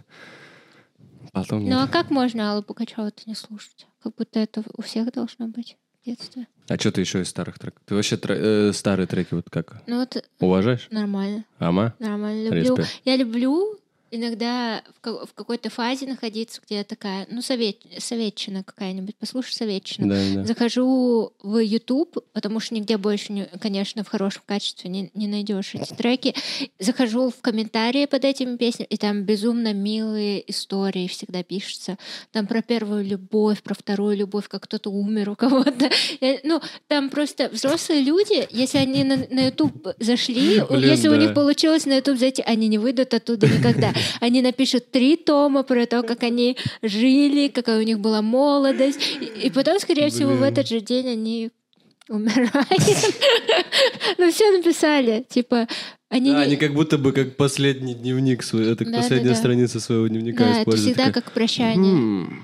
[SPEAKER 2] Потом
[SPEAKER 1] Ну, а
[SPEAKER 2] нет.
[SPEAKER 1] как можно Аллу Пугачеву-то не слушать? Как будто это у всех должно быть в детстве.
[SPEAKER 2] А что ты еще из старых треков? Ты вообще тре- э, старые треки вот как
[SPEAKER 1] Ну, вот
[SPEAKER 2] уважаешь?
[SPEAKER 1] нормально.
[SPEAKER 2] Ама?
[SPEAKER 1] Нормально. Люблю.
[SPEAKER 2] Респект.
[SPEAKER 1] Я люблю иногда в, в какой-то фазе находиться, где я такая, ну, совет, советчина какая-нибудь, послушай советчину.
[SPEAKER 2] Да, да.
[SPEAKER 1] Захожу в YouTube, потому что нигде больше, не, конечно, в хорошем качестве не, не найдешь эти треки. Захожу в комментарии под этими песнями, и там безумно милые истории всегда пишутся. Там про первую любовь, про вторую любовь, как кто-то умер у кого-то. Ну, там просто взрослые люди, если они на, на YouTube зашли,
[SPEAKER 2] Блин,
[SPEAKER 1] если у
[SPEAKER 2] да.
[SPEAKER 1] них получилось на YouTube зайти, они не выйдут оттуда никогда. Они напишут три тома про то, как они жили, какая у них была молодость. И, и потом, скорее всего, в
[SPEAKER 2] Блин.
[SPEAKER 1] этот же день они умирают. [LAUGHS] Ну, все написали. Типа, они
[SPEAKER 2] Да,
[SPEAKER 1] не-
[SPEAKER 2] они как будто бы как последний дневник свой, это
[SPEAKER 1] Да,
[SPEAKER 2] последняя
[SPEAKER 1] да, да.
[SPEAKER 2] страница своего дневника
[SPEAKER 1] Да, это
[SPEAKER 2] используют.
[SPEAKER 1] всегда
[SPEAKER 2] Такая,
[SPEAKER 1] как прощание.
[SPEAKER 2] «М,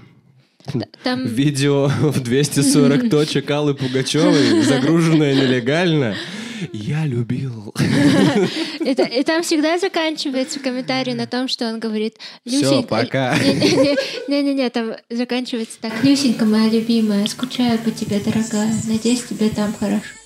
[SPEAKER 1] Там
[SPEAKER 2] Видео в 240 [LAUGHS] точек Аллы Пугачевой, загруженное нелегально. Я любил. [LAUGHS]
[SPEAKER 1] Это, и там всегда заканчивается комментарий на том, что он говорит «Люсенька...»
[SPEAKER 2] пока.
[SPEAKER 1] Не-не-не, там заканчивается так. «Люсенька, моя любимая, скучаю по тебе, дорогая. Надеюсь, тебе там хорошо».